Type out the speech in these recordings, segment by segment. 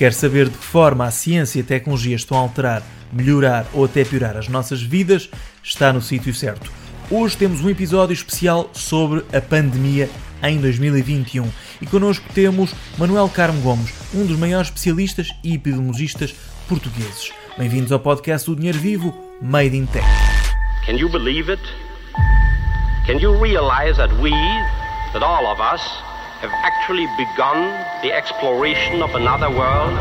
Quer saber de que forma a ciência e a tecnologia estão a alterar, melhorar ou até piorar as nossas vidas? Está no sítio certo. Hoje temos um episódio especial sobre a pandemia em 2021 e connosco temos Manuel Carmo Gomes, um dos maiores especialistas e epidemiologistas portugueses. Bem-vindos ao podcast do Dinheiro Vivo, Made in Tech. Can you believe it? Can you realize that we, that all of us, have actually begun the exploration of another world?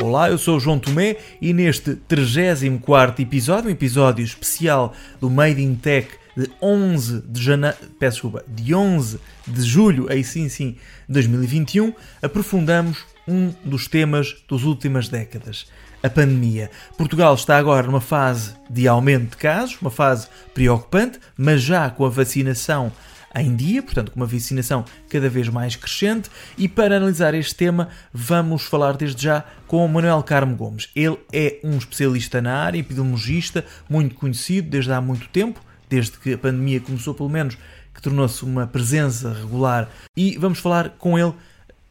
Olá, eu sou o João Tomé e neste 34 episódio, um episódio especial do Made in Tech de 11 de janeiro, peço desculpa, de 11 de julho, aí sim sim, 2021, aprofundamos um dos temas das últimas décadas, a pandemia. Portugal está agora numa fase de aumento de casos, uma fase preocupante, mas já com a vacinação em dia, portanto, com uma vacinação cada vez mais crescente. E para analisar este tema, vamos falar desde já com o Manuel Carmo Gomes. Ele é um especialista na área, epidemiologista, muito conhecido desde há muito tempo, desde que a pandemia começou, pelo menos, que tornou-se uma presença regular. E vamos falar com ele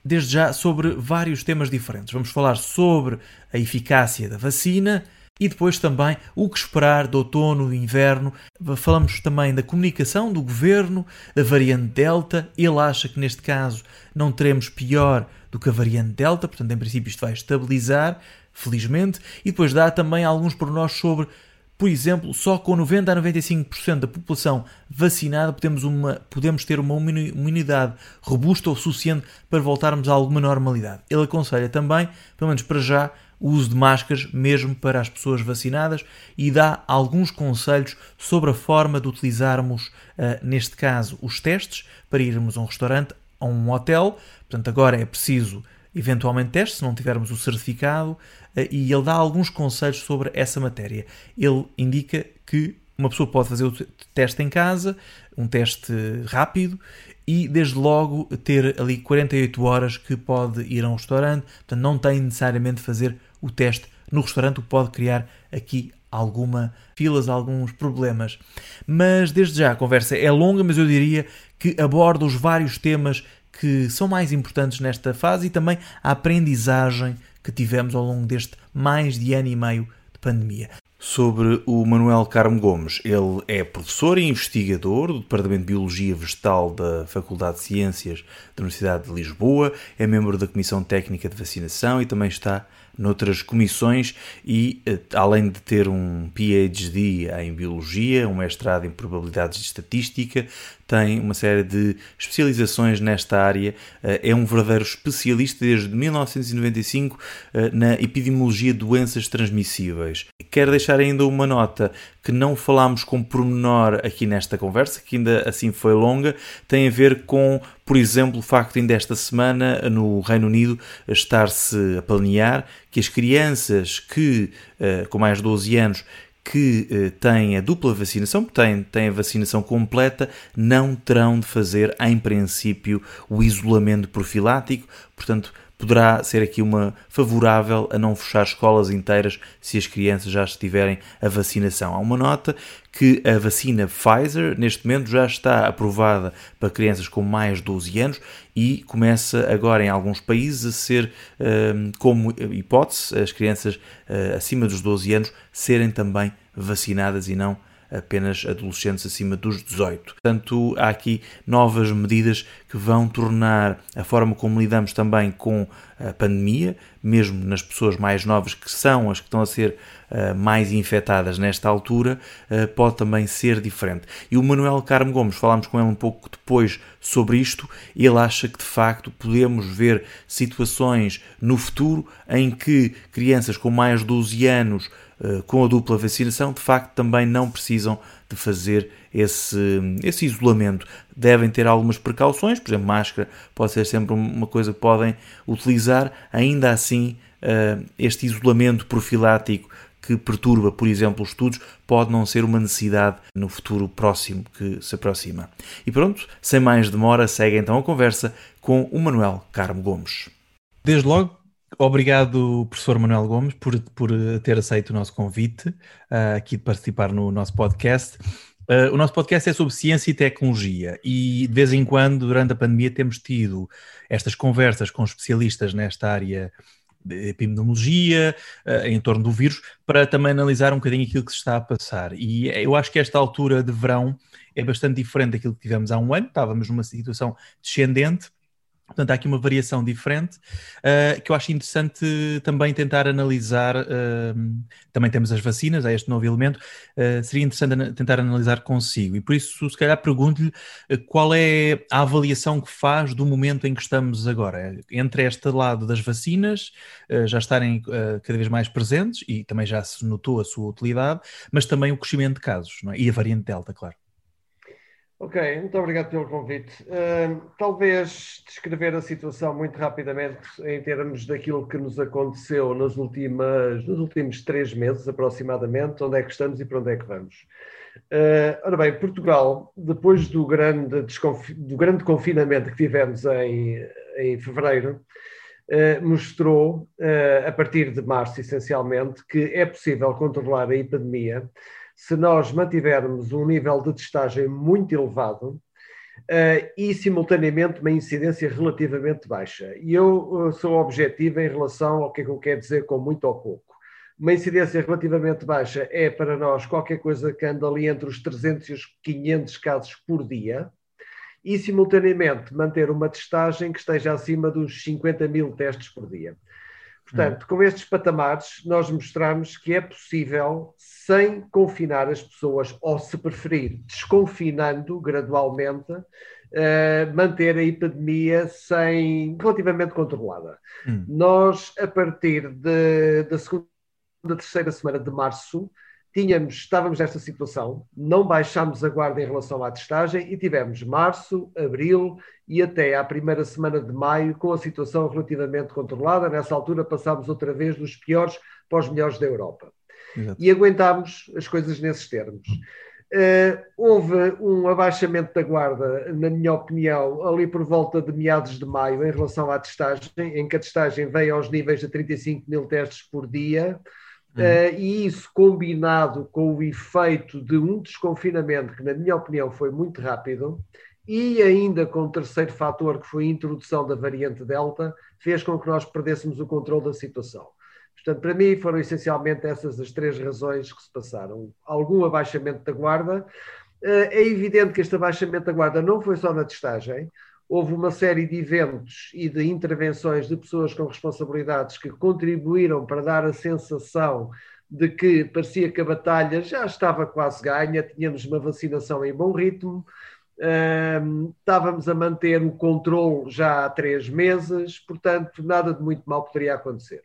desde já sobre vários temas diferentes. Vamos falar sobre a eficácia da vacina e depois também o que esperar do outono e inverno. Falamos também da comunicação do governo, da variante Delta. Ele acha que neste caso não teremos pior do que a variante Delta, portanto, em princípio, isto vai estabilizar, felizmente. E depois dá também alguns pormenores sobre por exemplo, só com 90 a 95% da população vacinada podemos, uma, podemos ter uma imunidade robusta o suficiente para voltarmos a alguma normalidade. Ele aconselha também, pelo menos para já, o uso de máscaras mesmo para as pessoas vacinadas e dá alguns conselhos sobre a forma de utilizarmos, uh, neste caso, os testes para irmos a um restaurante, a um hotel. Portanto, agora é preciso eventualmente testes, se não tivermos o certificado, uh, e ele dá alguns conselhos sobre essa matéria. Ele indica que uma pessoa pode fazer o teste em casa, um teste rápido, e desde logo ter ali 48 horas que pode ir a um restaurante, portanto não tem necessariamente fazer o teste no restaurante, o que pode criar aqui alguma filas, alguns problemas. Mas desde já a conversa é longa, mas eu diria que aborda os vários temas que são mais importantes nesta fase e também a aprendizagem que tivemos ao longo deste mais de ano e meio de pandemia sobre o Manuel Carmo Gomes. Ele é professor e investigador do Departamento de Biologia Vegetal da Faculdade de Ciências da Universidade de Lisboa, é membro da Comissão Técnica de Vacinação e também está noutras comissões e, eh, além de ter um PhD em Biologia, um mestrado em Probabilidades de Estatística, tem uma série de especializações nesta área, eh, é um verdadeiro especialista desde 1995 eh, na epidemiologia de doenças transmissíveis. Quero deixar ainda uma nota que não falámos com pormenor aqui nesta conversa, que ainda assim foi longa, tem a ver com, por exemplo, o facto de ainda esta semana no Reino Unido estar-se a planear que as crianças que, eh, com mais de 12 anos, que eh, têm a dupla vacinação, que têm, têm a vacinação completa, não terão de fazer, em princípio, o isolamento profilático. Portanto, poderá ser aqui uma favorável a não fechar escolas inteiras se as crianças já estiverem a vacinação. Há uma nota que a vacina Pfizer neste momento já está aprovada para crianças com mais de 12 anos e começa agora em alguns países a ser hum, como hipótese as crianças hum, acima dos 12 anos serem também vacinadas e não apenas adolescentes acima dos 18. Portanto, há aqui novas medidas que vão tornar a forma como lidamos também com a pandemia, mesmo nas pessoas mais novas que são as que estão a ser uh, mais infectadas nesta altura, uh, pode também ser diferente. E o Manuel Carmo Gomes, falámos com ele um pouco depois sobre isto, ele acha que de facto podemos ver situações no futuro em que crianças com mais de 12 anos com a dupla vacinação, de facto também não precisam de fazer esse, esse isolamento. Devem ter algumas precauções, por exemplo, máscara pode ser sempre uma coisa que podem utilizar, ainda assim, eh, este isolamento profilático que perturba, por exemplo, os estudos, pode não ser uma necessidade no futuro próximo que se aproxima. E pronto, sem mais demora, segue então a conversa com o Manuel Carmo Gomes. Desde logo, Obrigado, professor Manuel Gomes, por, por ter aceito o nosso convite uh, aqui de participar no nosso podcast. Uh, o nosso podcast é sobre ciência e tecnologia e de vez em quando, durante a pandemia, temos tido estas conversas com especialistas nesta área de epidemiologia, uh, em torno do vírus, para também analisar um bocadinho aquilo que se está a passar. E eu acho que esta altura de verão é bastante diferente daquilo que tivemos há um ano, estávamos numa situação descendente Portanto, há aqui uma variação diferente uh, que eu acho interessante também tentar analisar. Uh, também temos as vacinas, há este novo elemento. Uh, seria interessante tentar analisar consigo. E por isso, se calhar, pergunto-lhe qual é a avaliação que faz do momento em que estamos agora. Entre este lado das vacinas, já estarem cada vez mais presentes, e também já se notou a sua utilidade, mas também o crescimento de casos, é? e a variante Delta, claro. Ok, muito obrigado pelo convite. Uh, talvez descrever a situação muito rapidamente em termos daquilo que nos aconteceu nas últimas, nos últimos três meses, aproximadamente, onde é que estamos e para onde é que vamos. Uh, ora bem, Portugal, depois do grande, do grande confinamento que tivemos em, em fevereiro, uh, mostrou, a partir de março essencialmente, que é possível controlar a epidemia se nós mantivermos um nível de testagem muito elevado uh, e, simultaneamente, uma incidência relativamente baixa. E eu uh, sou objetivo em relação ao que é que eu quero dizer com muito ou pouco. Uma incidência relativamente baixa é, para nós, qualquer coisa que anda ali entre os 300 e os 500 casos por dia, e, simultaneamente, manter uma testagem que esteja acima dos 50 mil testes por dia. Portanto, com estes patamares, nós mostramos que é possível, sem confinar as pessoas, ou se preferir, desconfinando gradualmente, uh, manter a epidemia sem, relativamente controlada. Hum. Nós, a partir de, da segunda, terceira semana de março, tínhamos, estávamos nesta situação, não baixámos a guarda em relação à testagem e tivemos março, abril e até à primeira semana de maio com a situação relativamente controlada. Nessa altura passámos outra vez dos piores para os melhores da Europa. Exato. E aguentámos as coisas nesses termos. Uh, houve um abaixamento da guarda, na minha opinião, ali por volta de meados de maio, em relação à testagem, em que a testagem veio aos níveis de 35 mil testes por dia, Uhum. Uh, e isso combinado com o efeito de um desconfinamento, que na minha opinião foi muito rápido, e ainda com o terceiro fator, que foi a introdução da variante Delta, fez com que nós perdêssemos o controle da situação. Portanto, para mim foram essencialmente essas as três razões que se passaram. Algum abaixamento da guarda. Uh, é evidente que este abaixamento da guarda não foi só na testagem, houve uma série de eventos e de intervenções de pessoas com responsabilidades que contribuíram para dar a sensação de que parecia que a batalha já estava quase ganha, tínhamos uma vacinação em bom ritmo, estávamos a manter o controle já há três meses, portanto, nada de muito mal poderia acontecer.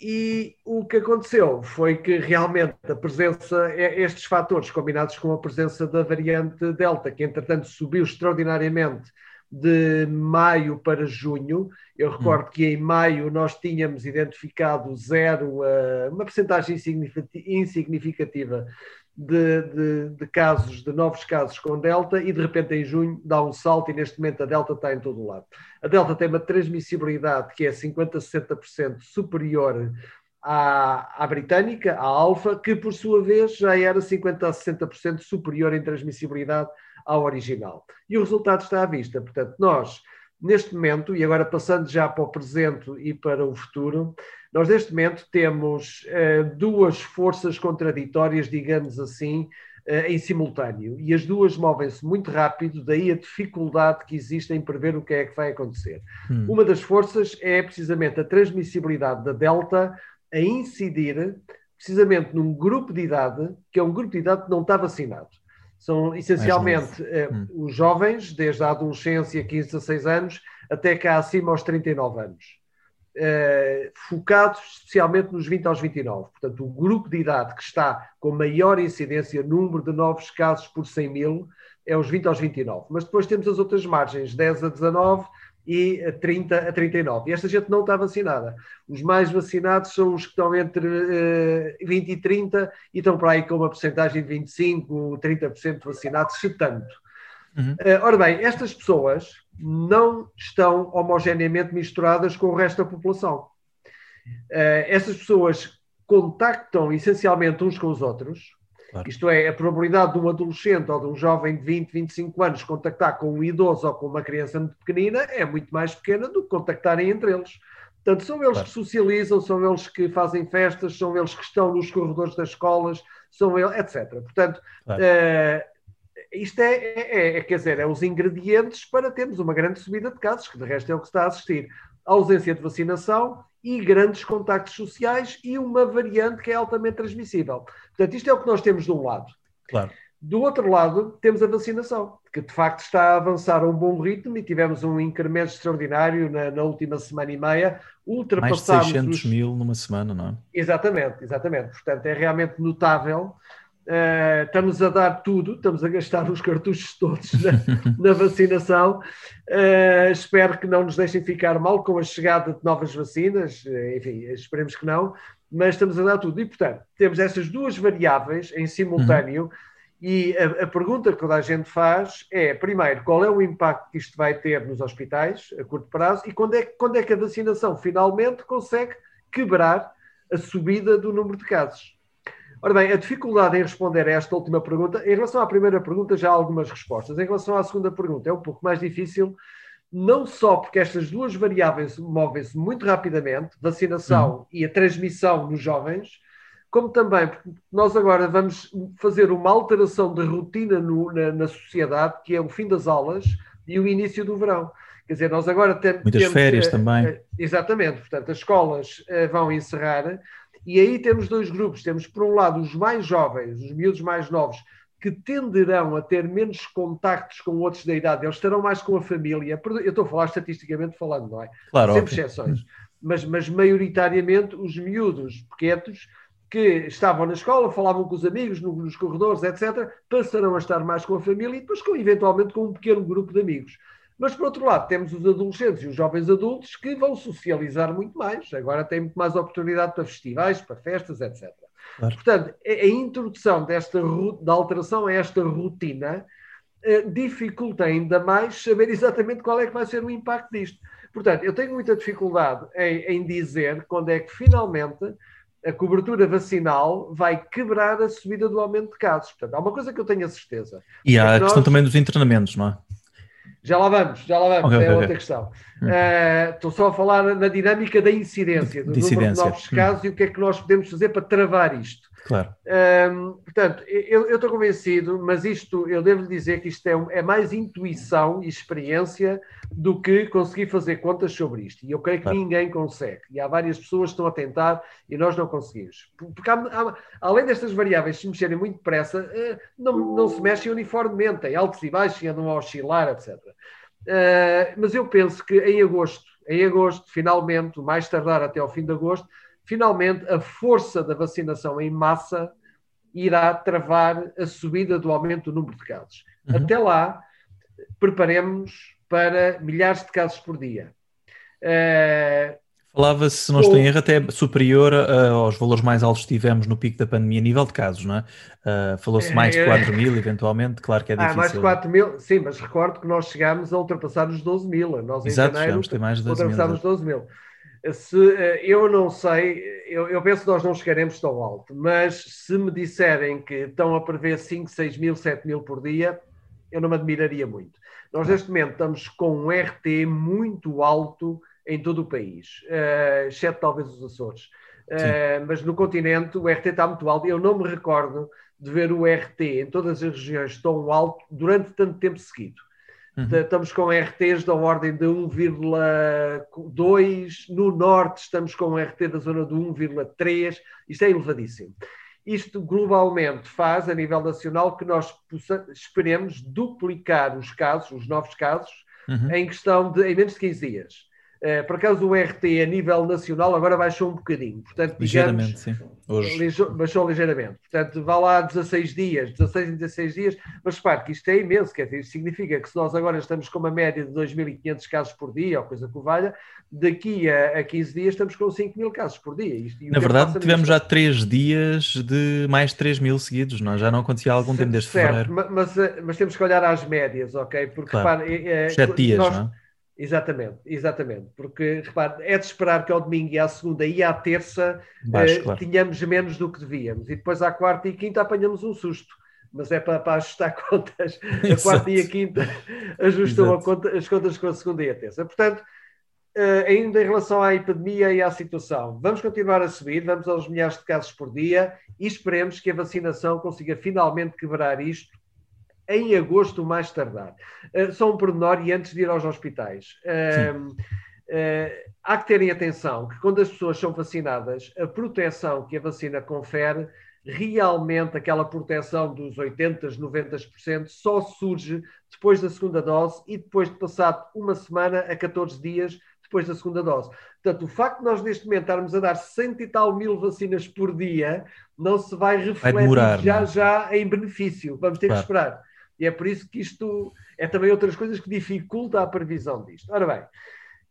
E o que aconteceu foi que realmente a presença, é, estes fatores combinados com a presença da variante Delta, que entretanto subiu extraordinariamente de maio para junho. Eu recordo hum. que em maio nós tínhamos identificado zero, uh, uma percentagem insignificativa de, de, de, casos, de novos casos com Delta, e de repente em junho dá um salto e neste momento a Delta está em todo o lado. A Delta tem uma transmissibilidade que é 50 a 60% superior à, à britânica, à Alfa, que por sua vez já era 50 a 60% superior em transmissibilidade ao original. E o resultado está à vista. Portanto, nós, neste momento, e agora passando já para o presente e para o futuro, nós, neste momento, temos uh, duas forças contraditórias, digamos assim, uh, em simultâneo. E as duas movem-se muito rápido, daí a dificuldade que existe em prever o que é que vai acontecer. Hum. Uma das forças é precisamente a transmissibilidade da Delta a incidir precisamente num grupo de idade, que é um grupo de idade que não está vacinado. São essencialmente uh, hum. os jovens, desde a adolescência, 15, 16 anos, até cá acima aos 39 anos eh, focados especialmente nos 20 aos 29. Portanto, o grupo de idade que está com maior incidência, número de novos casos por 100 mil, é os 20 aos 29. Mas depois temos as outras margens, 10 a 19 e 30 a 39. E esta gente não está vacinada. Os mais vacinados são os que estão entre uh, 20 e 30 e estão para aí com uma porcentagem de 25, 30% vacinados, se tanto. Uhum. Uh, ora bem, estas pessoas não estão homogeneamente misturadas com o resto da população. Uh, essas pessoas contactam essencialmente uns com os outros Claro. Isto é, a probabilidade de um adolescente ou de um jovem de 20, 25 anos contactar com um idoso ou com uma criança muito pequenina é muito mais pequena do que contactarem entre eles. Portanto, são eles claro. que socializam, são eles que fazem festas, são eles que estão nos corredores das escolas, são eles, etc. Portanto, claro. uh, isto é, é, é, quer dizer, é os ingredientes para termos uma grande subida de casos, que de resto é o que está a assistir. A ausência de vacinação e grandes contactos sociais e uma variante que é altamente transmissível. Portanto, isto é o que nós temos de um lado. Claro. Do outro lado, temos a vacinação, que de facto está a avançar a um bom ritmo e tivemos um incremento extraordinário na, na última semana e meia. Ultrapassámos Mais de 600 os... mil numa semana, não é? Exatamente, exatamente. Portanto, é realmente notável. Uh, estamos a dar tudo, estamos a gastar os cartuchos todos na, na vacinação. Uh, espero que não nos deixem ficar mal com a chegada de novas vacinas, uh, enfim, esperemos que não, mas estamos a dar tudo. E, portanto, temos essas duas variáveis em simultâneo. Uhum e a, a, pergunta que toda a gente faz é, primeiro, qual é o impacto que isto vai ter nos hospitais a curto prazo e quando é, quando é que a vacinação finalmente consegue quebrar a subida do número de casos? Ora bem, a dificuldade em responder a esta última pergunta, em relação à primeira pergunta já há algumas respostas, em relação à segunda pergunta é um pouco mais difícil, não só porque estas duas variáveis movem-se muito rapidamente, vacinação uhum. e a transmissão nos jovens, como também porque nós agora vamos fazer uma alteração de rotina no, na, na, sociedade, que é o fim das aulas e o início do verão. Quer dizer, nós agora tem, Muitas temos... férias uh, também. Uh, exatamente, portanto, as escolas uh, vão encerrar e aí temos dois grupos. Temos, por um lado, os mais jovens, os miúdos mais novos, que tenderão a ter menos contactos com outros da idade, eles estarão mais com a família. Eu estou a falar estatisticamente falando, não é? Claro. Sempre exceções. Mas, mas maioritariamente os miúdos pequenos que estavam na escola, falavam com os amigos nos corredores, etc., passarão a estar mais com a família e depois, com, eventualmente, com um pequeno grupo de amigos. Mas, por outro lado, temos os adolescentes e os jovens adultos que vão socializar muito mais. Agora têm muito mais oportunidade para festivais, para festas, etc. Claro. Portanto, a, introdução desta da alteração a esta rotina eh, dificulta ainda mais saber exatamente qual é que vai ser o impacto disto. Portanto, eu tenho muita dificuldade em, em dizer quando é que finalmente a cobertura vacinal vai quebrar a subida do aumento de casos. Portanto, há uma coisa que eu tenho a certeza. E há é a questão também dos internamentos, não é? Já lá vamos, já lá vamos, okay, é okay, outra questão. Uh, estou só a falar na dinâmica da incidência, do de número de novos casos e o que é que nós podemos fazer para travar isto. Claro. Portanto, eu, eu, estou convencido, mas isto, eu devo dizer que isto é, é, mais intuição e experiência do que conseguir fazer contas sobre isto. E eu creio que claro. ninguém consegue. E há várias pessoas que estão a tentar e nós não conseguimos. Porque há, há, além destas variáveis se mexerem muito depressa, uh, não, não se mexem uniformemente, tem altos e baixos e andam a oscilar, etc. Uh, ah, mas eu penso que em agosto, em agosto, finalmente, mais tardar até ao fim de agosto, finalmente a força da vacinação em massa irá travar a subida do aumento do número de casos. Uhum. Até lá, preparemos para milhares de casos por dia. Uh, Falava-se, se não estou em erro, até superior uh, aos valores mais altos que tivemos no pico da pandemia a nível de casos, não é? Uh, Falou-se mais de 4 mil, eventualmente, claro que é difícil. Ah, mais de 4 mil, sim, mas recordo que nós chegámos a ultrapassar os 12 mil. Nós, Exato, em janeiro, mais de 12 ultrapassámos os 12 mil se, eh, eu não sei, eu, eu, penso que nós não chegaremos tão alto, mas se me disserem que estão a prever 5, 6 mil, 7 mil por dia, eu não me admiraria muito. Nós, neste momento, estamos com um RT muito alto em todo o país, uh, exceto talvez os Açores. Uh, mas no continente o RT está muito alto. Eu não me recordo de ver o RT em todas as regiões tão alto durante tanto tempo seguido. Uhum. Estamos com RTs da ordem de 1,2, no norte estamos com um RT da zona de 1,3, isto é elevadíssimo. Isto globalmente faz, a nível nacional, que nós possa, esperemos duplicar os casos, os novos casos, uhum. em questão de em menos de 15 dias. Uh, por acaso o RT a nível nacional agora baixou um bocadinho, portanto, ligeiramente, digamos, sim. Hoje. baixou ligeiramente. Portanto, vá lá 16 dias, 16 em 16 dias, mas repare que isto é imenso, quer dizer, isto significa que se nós agora estamos com uma média de 2.500 casos por dia, ou coisa que valha, daqui a, a 15 dias estamos com 5 mil casos por dia. Isto, Na verdade, tivemos já 3 dias de mais 3 mil seguidos, não? É? já não acontecia há algum tempo desde certo, fevereiro. Mas, mas, mas, temos que olhar às médias, ok? Porque claro. repare, é, 7 dias, nós, não é? Exatamente, exatamente. Porque, repare, é de esperar que ao domingo e à segunda e à terça Baixo, eh, claro. tínhamos menos do que devíamos. E depois à quarta e quinta apanhamos um susto. Mas é para, para ajustar contas. A quarta e a Exato. quinta ajustam a Exato. conta- as contas com a segunda e a terça. Portanto, eh, ainda em relação à epidemia e à situação, vamos continuar a subir, vamos aos milhares de casos por dia e esperemos que a vacinação consiga finalmente quebrar isto em agosto, mais tardar. Uh, só um pormenor e antes de ir aos hospitais. Uh, uh, há que terem atenção que quando as pessoas são vacinadas, a proteção que a vacina confere, realmente aquela proteção dos 80%, 90%, só surge depois da segunda dose e depois de passado uma semana a 14 dias depois da segunda dose. Portanto, o facto de nós neste momento estarmos a dar cento e tal mil vacinas por dia não se vai refletir Vai demorar, já, não é? já em benefício. Vamos ter Claro. que esperar. E é por isso que isto é também outras coisas que dificulta a previsão disto. Ora bem,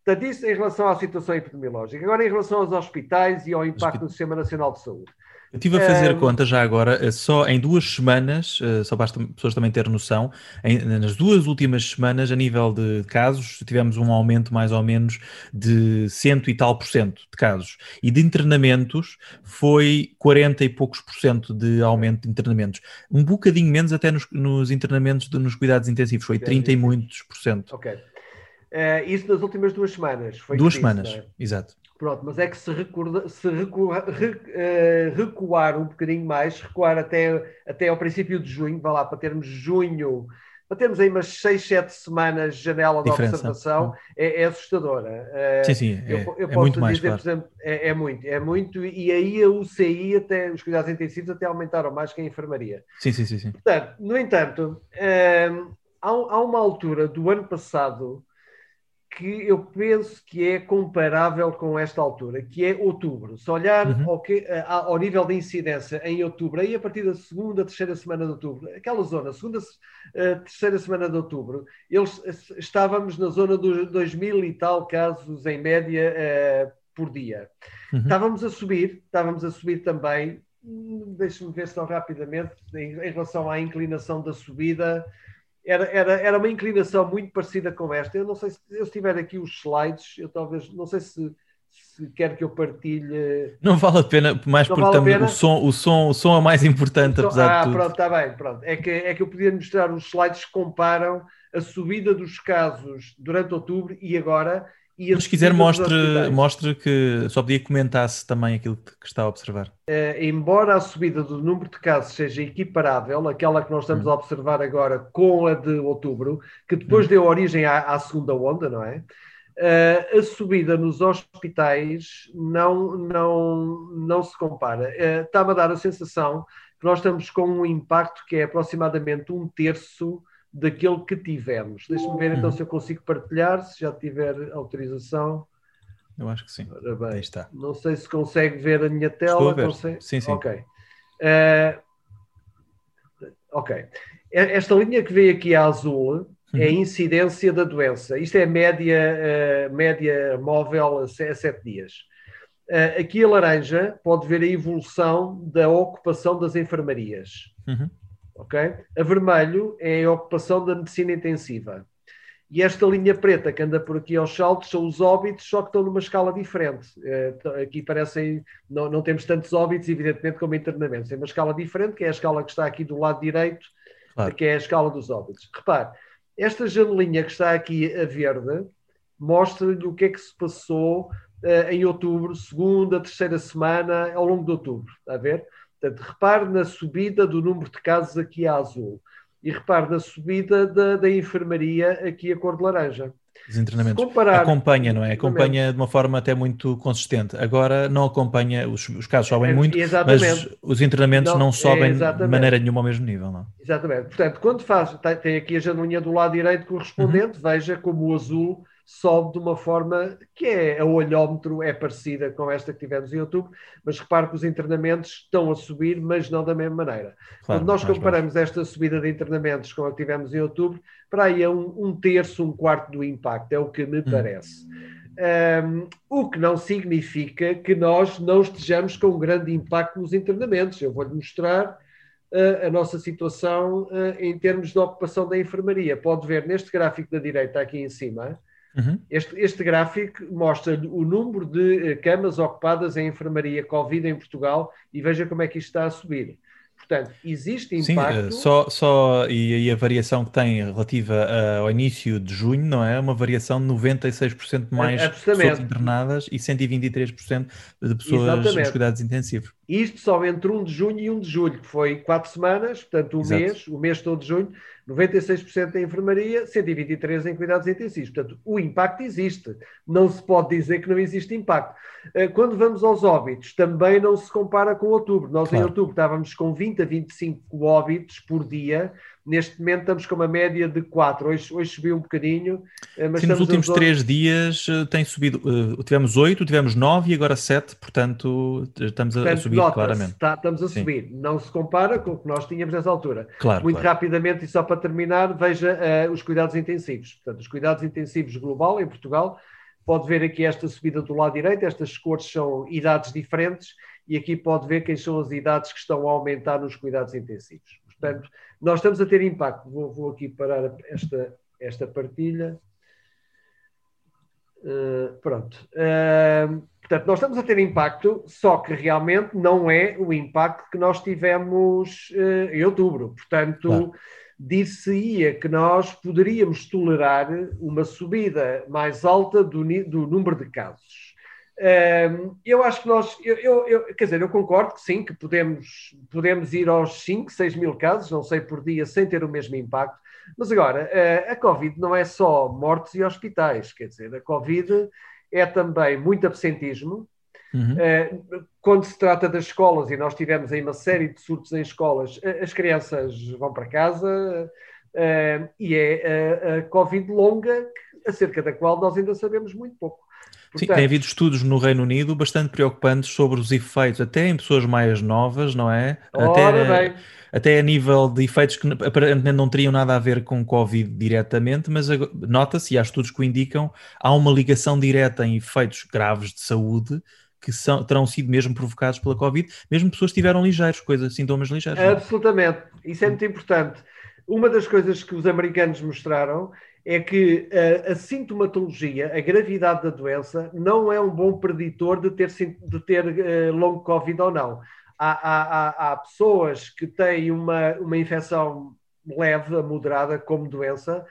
portanto, isso em relação à situação epidemiológica. Agora, em relação aos hospitais e ao impacto no Sistema Nacional de Saúde. Eu estive a fazer Ehm, conta já agora, eh, só em duas semanas, eh, só basta pessoas também ter noção, em- nas duas últimas semanas, a nível de casos, tivemos um aumento mais ou menos de cento e tal por cento de casos. E de internamentos foi 40 e poucos por cento de aumento de internamentos. Um bocadinho menos até nos, nos internamentos de- nos cuidados intensivos, foi 30 e muitos por cento. Ok. Eh, isso nas últimas duas semanas. Foi Duas disse, semanas, é? exato. Pronto, mas é que se, recorda, se recua- re- eh, recuar um bocadinho mais, recuar até, até ao princípio de junho, vá lá, para termos junho, para termos aí umas 6, 7 semanas de janela de Diferença. observação, é, é assustadora. Eh, Sim, sim, eu, é, eu é posso muito mais, dizer, claro. por exemplo, é, é muito, é muito, e aí a UCI, até, os cuidados intensivos até aumentaram mais que a enfermaria. Sim, sim, sim, sim. Portanto, no entanto, hum, há, há uma altura do ano passado que eu penso que é comparável com esta altura, que é outubro. Se olhar Uhum. ao, que- a- ao nível de incidência em outubro, aí a partir da segunda, terceira semana de outubro, aquela zona, segunda, eh, terceira semana de outubro, eles, eh, estávamos na zona dos 2 mil e tal casos em média eh, por dia. Uhum. Estávamos a subir, estávamos a subir também, deixe-me ver só rapidamente, em, em relação à inclinação da subida, era, era, era uma inclinação muito parecida com esta. Eu não sei se eu tiver aqui os slides, eu talvez, não sei se, se quer que eu partilhe. Não vale a pena, mais Não porque vale também o som, o, som, o som é mais importante, Só- apesar ah, de tudo. pronto, está bem, pronto. É que, é que eu podia mostrar os slides que comparam a subida dos casos durante outubro e agora. E Mas se quiser, mostre, mostre que só podia comentasse também aquilo que está a observar. Eh, embora a subida do número de casos seja equiparável, aquela que nós estamos Hum. a observar agora com a de outubro, que depois deu origem à, à segunda onda, não é? Eh, a subida nos hospitais não, não, não se compara. Eh, Está-me a dar a sensação que nós estamos com um impacto que é aproximadamente um terço daquele que tivemos. Deixa-me ver então Uhum. se eu consigo partilhar, se já tiver autorização. Eu acho que sim. Ora bem. Aí está. Não sei se consegue ver a minha tela. Estou a ver. Consegue? Sim, sim. Ok. Eh, ok. Esta linha que veio aqui a azul é a Uhum. incidência da doença. Isto é média, eh, média móvel a se- a sete dias. Eh, aqui a laranja pode ver a evolução da ocupação das enfermarias. Uhum. Ok? A vermelho é a ocupação da medicina intensiva. E esta linha preta que anda por aqui aos saltos são os óbitos, só que estão numa escala diferente. Eh, aqui parecem, não, não temos tantos óbitos, evidentemente, como internamentos. Tem uma escala diferente, que é a escala que está aqui do lado direito, Claro. que é a escala dos óbitos. Repare, esta janelinha que está aqui a verde mostra-lhe o que é que se passou eh, em outubro, segunda, terceira semana, ao longo de outubro. Está a ver? Portanto, repare na subida do número de casos aqui a azul e repare na subida da, da enfermaria aqui a cor de laranja. Os internamentos. Comparar- Acompanha, não é? Acompanha de uma forma até muito consistente. Agora não acompanha, os, os casos sobem É, muito, exatamente. mas os internamentos Não, não, sobem de maneira nenhuma ao mesmo nível, não? Exatamente. Portanto, quando faz, tem, tem aqui a janelinha do lado direito correspondente, veja como o azul sobe de uma forma que é a olhómetro, é parecida com esta que tivemos em outubro, mas repare que os internamentos estão a subir, mas não da mesma maneira. Claro, Quando nós comparamos esta subida de internamentos com a que tivemos em outubro, para aí é um, um terço, um quarto do impacto, é o que me parece. Um, o que não significa que nós não estejamos com um grande impacto nos internamentos. Eu vou-lhe mostrar uh, a nossa situação uh, em termos de ocupação da enfermaria. Pode ver neste gráfico da direita aqui em cima, Uhum. Este, este gráfico mostra o número de eh, camas ocupadas em enfermaria Covid em Portugal e veja como é que isto está a subir. Portanto, existe impacto. Sim, só, só e aí a variação que tem relativa ao início de junho, não é? Uma variação de 96% mais pessoas internadas e 123% de pessoas Exatamente. nos cuidados intensivos. Isto só entre 1 de junho e 1 de julho, que foi 4 semanas, portanto, um Exato. mês, o mês todo de junho, 96% em enfermaria, 123% em cuidados intensivos. Portanto, o impacto existe. Não se pode dizer que não existe impacto. Eh, quando vamos aos óbitos, também não se compara com outubro. Nós claro. em outubro estávamos com 20 a 25 óbitos por dia, Neste momento estamos com uma média de 4. Hoje, hoje subiu um bocadinho. Eh, mas Sim, nos últimos três dias eh, tem subido. Uh, tivemos 8, tivemos 9 e agora 7, portanto estamos portanto, a, subir claramente. Está, estamos a Sim. subir. Não se compara com o que nós tínhamos nessa altura. Claro, Muito claro. rapidamente, e só para terminar, veja uh, os cuidados intensivos. Portanto, os cuidados intensivos global em Portugal. Pode ver aqui esta subida do lado direito, estas cores são idades diferentes, e aqui pode ver quem são as idades que estão a aumentar nos cuidados intensivos. Portanto, nós estamos a ter impacto. Vou, vou aqui parar esta, esta partilha. Uh, pronto. Uh, portanto, nós estamos a ter impacto, só que realmente não é o impacto que nós tivemos uh, em outubro. Portanto, claro. dir-se-ia que nós poderíamos tolerar uma subida mais alta do, do número de casos eu acho que nós, eu, eu, eu, quer dizer, eu concordo que sim, que podemos, podemos ir aos 5, 6 mil casos, não sei por dia, sem ter o mesmo impacto. Mas agora, a Covid não é só mortes e hospitais, quer dizer, a Covid é também muito absentismo. Uhum. Quando se trata das escolas, e nós tivemos aí uma série de surtos em escolas, as crianças vão para casa e é a Covid longa, acerca da qual nós ainda sabemos muito pouco. Sim, tem havido estudos no Reino Unido bastante preocupantes sobre os efeitos, até em pessoas mais novas, não é? Até, até a nível de efeitos que aparentemente não teriam nada a ver com Covid diretamente, mas nota-se, e há estudos que o indicam, há uma ligação direta em efeitos graves de saúde que são, terão sido mesmo provocados pela Covid, mesmo pessoas que tiveram ligeiros, coisas, sintomas ligeiros. Absolutamente, isso é muito importante. Uma das coisas que os americanos mostraram é que a, a, sintomatologia, a gravidade da doença, não é um bom preditor de ter, de ter uh, long Covid ou não. Há, há, há, pessoas que têm uma, uma infecção leve moderada como doença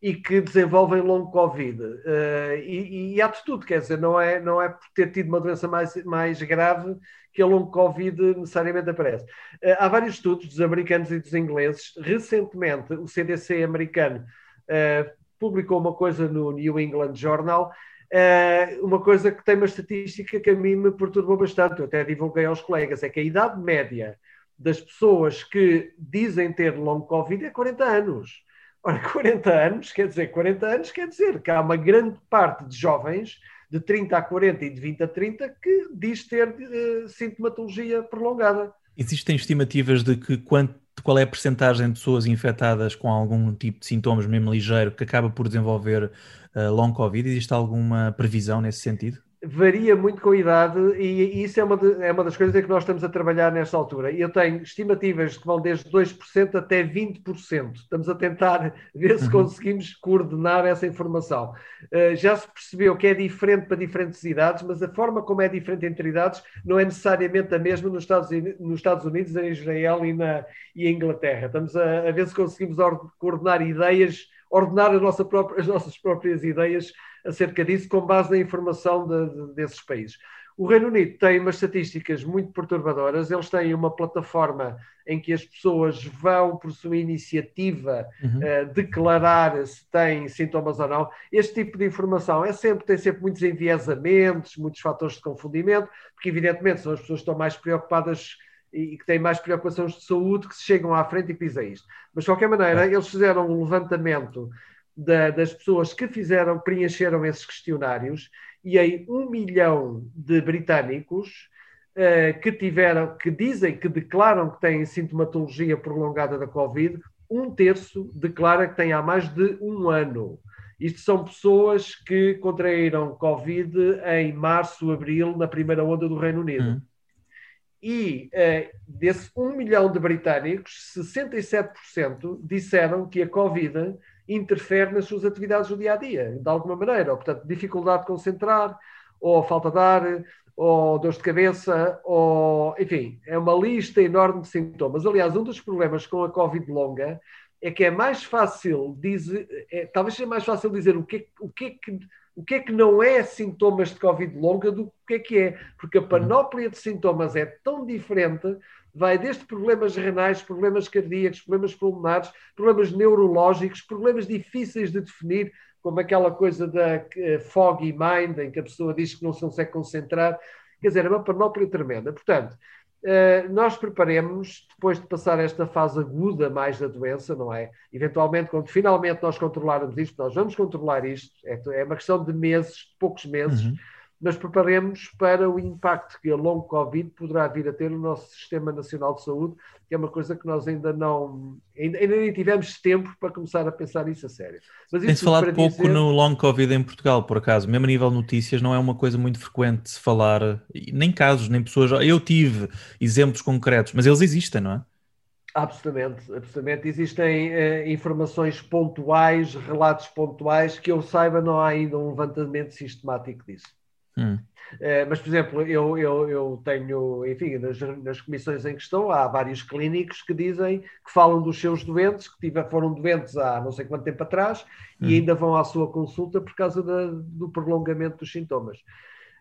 e que desenvolvem long Covid. Uh, e, e há de tudo, quer dizer, não é, não é por ter tido uma doença mais, mais grave que a long Covid necessariamente aparece. Uh, há vários estudos dos americanos e dos ingleses. Recentemente, o CDC americano uh, publicou uma coisa no New England Journal, uh, uma coisa que tem uma estatística que a mim me perturbou bastante, eu até divulguei aos colegas, é que a idade média das pessoas que dizem ter long Covid é 40 anos. Ora, 40 anos, quer dizer, 40 anos quer dizer que há uma grande parte de jovens de 30 a 40 e de 20 a 30 que diz ter uh, sintomatologia prolongada. Existem estimativas de que quanto qual é a percentagem de pessoas infectadas com algum tipo de sintomas, mesmo ligeiro, que acaba por desenvolver uh, long Covid? Existe alguma previsão nesse sentido? Varia muito com a idade e, isso é uma, de, é uma das coisas em que nós estamos a trabalhar nesta altura. Eu tenho estimativas que vão desde 2% até 20%. Estamos a tentar ver se uhum. conseguimos coordenar essa informação. Uh, já se percebeu que é diferente para diferentes idades, mas a forma como é diferente entre idades não é necessariamente a mesma nos Estados, nos Estados Unidos, em Israel e, na, e em Inglaterra. Estamos a, a ver se conseguimos coordenar ideias, ordenar nossa própria, as nossas próprias ideias acerca disso com base na informação de, de, desses países. O Reino Unido tem umas estatísticas muito perturbadoras. Eles têm uma plataforma em que as pessoas vão, por sua iniciativa, uhum. uh, declarar se têm sintomas ou não. Este tipo de informação é sempre, tem sempre muitos enviesamentos, muitos fatores de confundimento, porque, evidentemente, são as pessoas que estão mais preocupadas e que têm mais preocupações de saúde que se chegam à frente e pisam isto. Mas, de qualquer maneira, é. eles fizeram um levantamento da, das pessoas que fizeram, preencheram esses questionários, e aí um milhão de britânicos uh, que tiveram, que dizem que declaram que têm sintomatologia prolongada da Covid, um terço declara que tem há mais de um ano. Isto são pessoas que contraíram Covid em março, abril, na primeira onda do Reino Unido. Hum. E uh, desse um milhão de britânicos, 67% disseram que a Covid interfere nas suas atividades do dia a dia, de alguma maneira. Ou, portanto, dificuldade de concentrar, ou falta de ar, ou dor de cabeça, ou enfim, é uma lista enorme de sintomas. Aliás, um dos problemas com a Covid longa é que é mais fácil dizer, é, talvez seja mais fácil dizer o que, o que é que o que é que não é sintomas de Covid longa do que é que é, porque a panóplia de sintomas é tão diferente, vai desde problemas renais, problemas cardíacos, problemas pulmonares, problemas neurológicos, problemas difíceis de definir, como aquela coisa da uh, foggy mind, em que a pessoa diz que não se consegue concentrar. Quer dizer, é uma panóplia tremenda. Portanto, uh, nós preparemos depois de passar esta fase aguda mais da doença, não é? Eventualmente, quando finalmente nós controlarmos isto, nós vamos controlar isto, é, é uma questão de meses, de poucos meses. Uhum mas preparemos para o impacto que a longo Covid poderá vir a ter no nosso Sistema Nacional de Saúde, que é uma coisa que nós ainda não, ainda, ainda nem tivemos tempo para começar a pensar nisso a sério. Tem-se falado pouco dizer... no long Covid em Portugal, por acaso, mesmo a nível de notícias, não é uma coisa muito frequente de se falar, nem casos, nem pessoas. Eu tive exemplos concretos, mas eles existem, não é? Absolutamente, absolutamente. Existem uh, informações pontuais, relatos pontuais, que eu saiba, não há ainda um levantamento sistemático disso. Hum. Uh, mas, por exemplo, eu, eu, eu tenho, enfim, nas, nas, comissões em questão, há vários clínicos que dizem que falam dos seus doentes, que tiver, foram doentes há não sei quanto tempo atrás hum. e ainda vão à sua consulta por causa da, do prolongamento dos sintomas.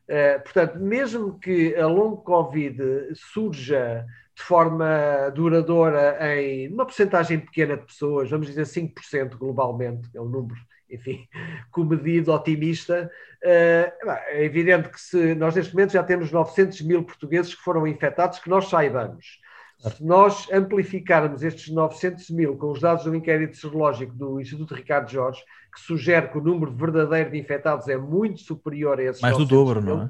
Uh, portanto, mesmo que a longo Covid surja de forma duradoura em uma porcentagem pequena de pessoas, vamos dizer 5% globalmente, é um número enfim, comedido, otimista. Eh, é evidente que se nós neste momento já temos 900 mil portugueses que foram infectados, que nós saibamos. Se nós amplificarmos estes 900 mil com os dados do inquérito serológico do Instituto Ricardo Jorge, que sugere que o número verdadeiro de infectados é muito superior a esses Mais do dobro, mil, não é?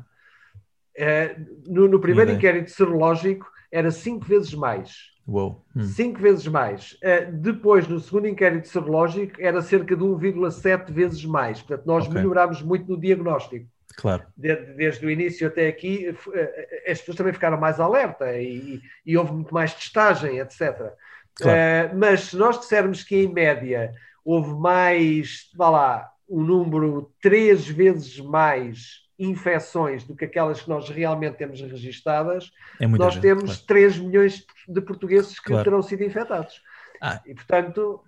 Eh, no, no primeiro inquérito serológico era cinco vezes mais. Uou. Hum. Cinco vezes mais. Uh, depois, no segundo inquérito serológico, era cerca de 1,7 vezes mais. Portanto, nós okay. melhorámos muito no diagnóstico. Claro. Desde, desde, o início até aqui, uh, as pessoas também ficaram mais alerta e, e houve muito mais testagem, etc. Claro. Uh, mas se nós dissermos que, em média, houve mais, vá lá, um número três vezes mais infecções do que aquelas que nós realmente temos registadas, é nós gente, temos claro. 3 milhões de portugueses que claro. terão sido infectados. Ah. E, portanto,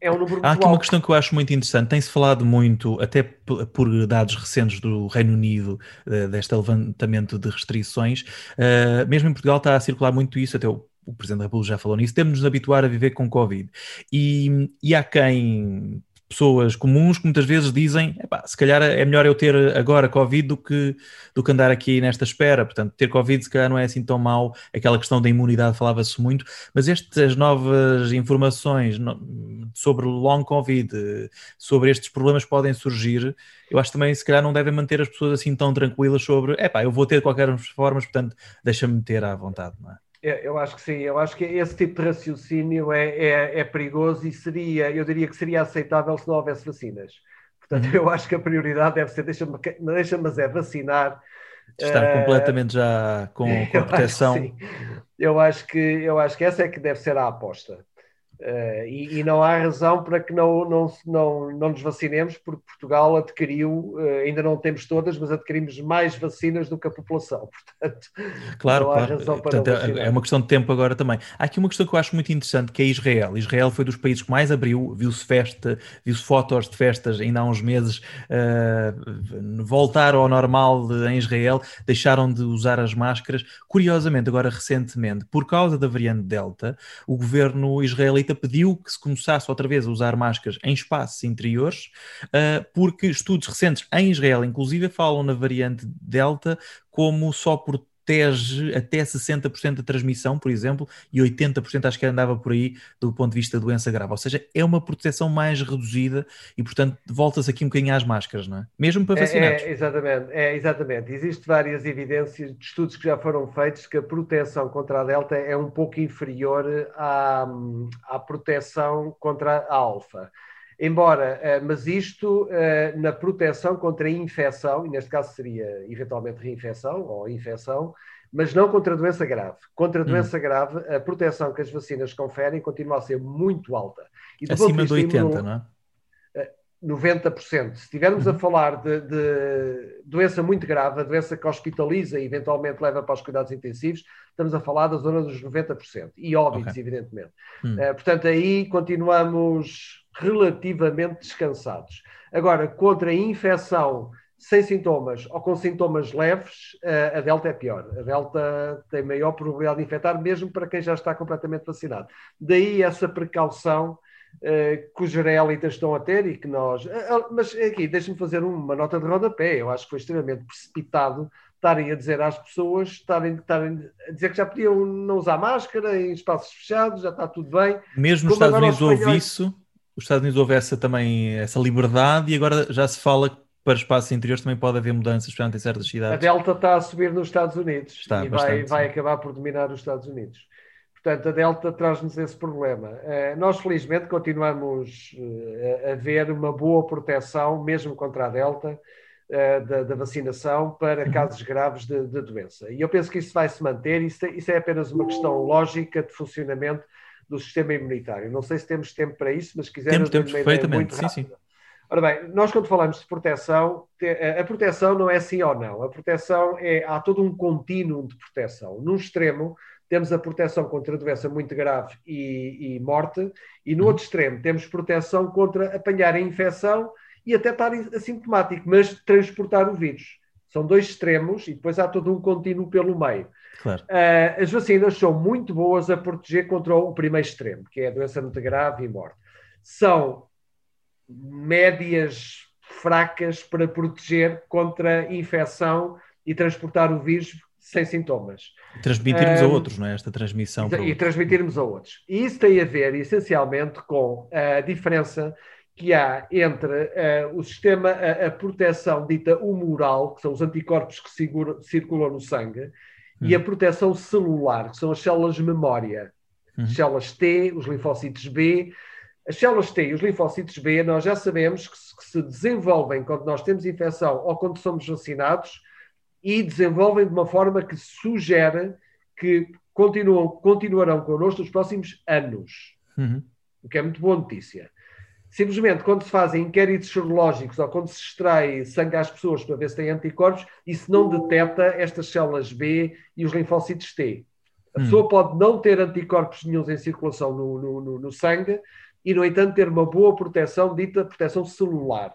é um número Há aqui uma questão que eu acho muito interessante. Tem-se falado muito, até por dados recentes do Reino Unido, eh, deste levantamento de restrições. Uh, mesmo em Portugal está a circular muito isso, até o o Presidente da República já falou nisso, temos de nos habituar a viver com Covid. E, e há quem pessoas comuns que muitas vezes dizem se calhar é melhor eu ter agora Covid do que, do que andar aqui nesta espera. Portanto, ter Covid se calhar não é assim tão mau. Aquela questão da imunidade falava-se muito, mas estas novas informações sobre long Covid, sobre estes problemas podem surgir. Eu acho também se calhar não devem manter as pessoas assim tão tranquilas sobre epá, eu vou ter de qualquer forma, portanto, deixa-me ter à vontade, não é? Eu acho que sim, eu acho que esse tipo de raciocínio é, é, é, perigoso e seria, eu diria que seria aceitável se não houvesse vacinas. Portanto, uhum. eu acho que a prioridade deve ser, deixa-me deixa é vacinar. Estar uh, completamente já com, com a proteção. Acho eu acho, que, eu acho que essa é que deve ser a aposta. Uh, e, e, não há razão para que não, não, não, não nos vacinemos, porque Portugal adquiriu, uh, ainda não temos todas, mas adquirimos mais vacinas do que a população. Portanto, claro, não há claro. razão para Portanto, É uma questão de tempo agora também. Há aqui uma questão que eu acho muito interessante, que é Israel. Israel foi dos países que mais abriu, viu-se festa, viu-se fotos de festas ainda há uns meses, uh, voltar ao normal de, em Israel, deixaram de usar as máscaras. Curiosamente, agora recentemente, por causa da variante Delta, o governo israelita pediu que se começasse outra vez a usar máscaras em espaços interiores, uh, porque estudos recentes em Israel, inclusive, falam na variante Delta como só por protege até 60% da transmissão, por exemplo, e 80% acho que andava por aí do ponto de vista da doença grave. Ou seja, é uma proteção mais reduzida e, portanto, volta-se aqui um bocadinho às máscaras, não é? Mesmo para vacinados. É, é, exatamente, é, exatamente. Existem várias evidências de estudos que já foram feitos que a proteção contra a Delta é um pouco inferior à, à proteção contra a Alfa. Embora, eh, mas isto eh, na proteção contra a infecção, e neste caso seria eventualmente reinfecção ou infecção, mas não contra a doença grave. Contra a hum. doença hum. grave, a proteção que as vacinas conferem continua a ser muito alta. E Acima de 80, imuno... não é? 90%. Se estivermos uhum. a falar de, de, doença muito grave, a doença que hospitaliza e eventualmente leva para os cuidados intensivos, estamos a falar da zona dos 90%. E óbitos, okay. evidentemente. Uhum. Uh, portanto, aí continuamos relativamente descansados. Agora, contra a infecção sem sintomas ou com sintomas leves, uh, a Delta é pior. A Delta tem maior probabilidade de infectar, mesmo para quem já está completamente vacinado. Daí essa precaução uh, que os israelitas estão a ter e que nós. Uh, mas aqui, deixe-me fazer uma nota de rodapé. Eu acho que foi extremamente precipitado estarem a dizer às pessoas, estarem, estarem a dizer que já podiam não usar máscara em espaços fechados, já está tudo bem. Mesmo nos Estados Unidos houve isso, os Estados Unidos houve essa também, essa liberdade e agora já se fala para espaços interiores também pode haver mudanças, especialmente em certas cidades. A Delta está a subir nos Estados Unidos está, e bastante, vai, vai acabar por dominar os Estados Unidos. Portanto, a Delta traz-nos esse problema. Uh, nós, felizmente, continuamos uh, a ver uma boa proteção, mesmo contra a Delta, uh, da, da, vacinação para uhum. casos graves de, de, doença. E eu penso que isso vai se manter, isso, isso é apenas uma questão lógica de funcionamento do sistema imunitário. Não sei se temos tempo para isso, mas quiser... Temos, temos perfeitamente, sim, sim. Ora bem, nós quando falamos de proteção, a proteção não é sim ou não. A proteção é, há todo um contínuo de proteção. Num extremo, temos a proteção contra a doença muito grave e, e morte, e no outro extremo temos proteção contra apanhar a infecção e até estar assintomático, mas transportar o vírus. São dois extremos e depois há todo um contínuo pelo meio. Claro. Uh, as vacinas são muito boas a proteger contra o primeiro extremo, que é a doença muito grave e morte. São médias fracas para proteger contra infecção e transportar o vírus sem sintomas. Transmitirmos um, a outros, não é? Esta transmissão. E, e transmitirmos a outros. E isso tem a ver, essencialmente, com a diferença que há entre uh, o sistema, a, a, proteção dita humoral, que são os anticorpos que segura, circulam no sangue, hum. e a proteção celular, que são as células de memória. Hum. Células T, os linfócitos B. As células T e os linfócitos B, nós já sabemos que se, que se desenvolvem quando nós temos infecção ou quando somos vacinados, e desenvolvem de uma forma que sugere que continuam, continuarão connosco nos próximos anos. Uhum. O que é muito boa notícia. Simplesmente, quando se fazem inquéritos serológicos ou quando se extrai sangue às pessoas para ver se têm anticorpos, isso não detecta estas células B e os linfócitos T. A uhum. pessoa pode não ter anticorpos nenhums em circulação no, no, no, no sangue e, no entanto, ter uma boa proteção, dita proteção celular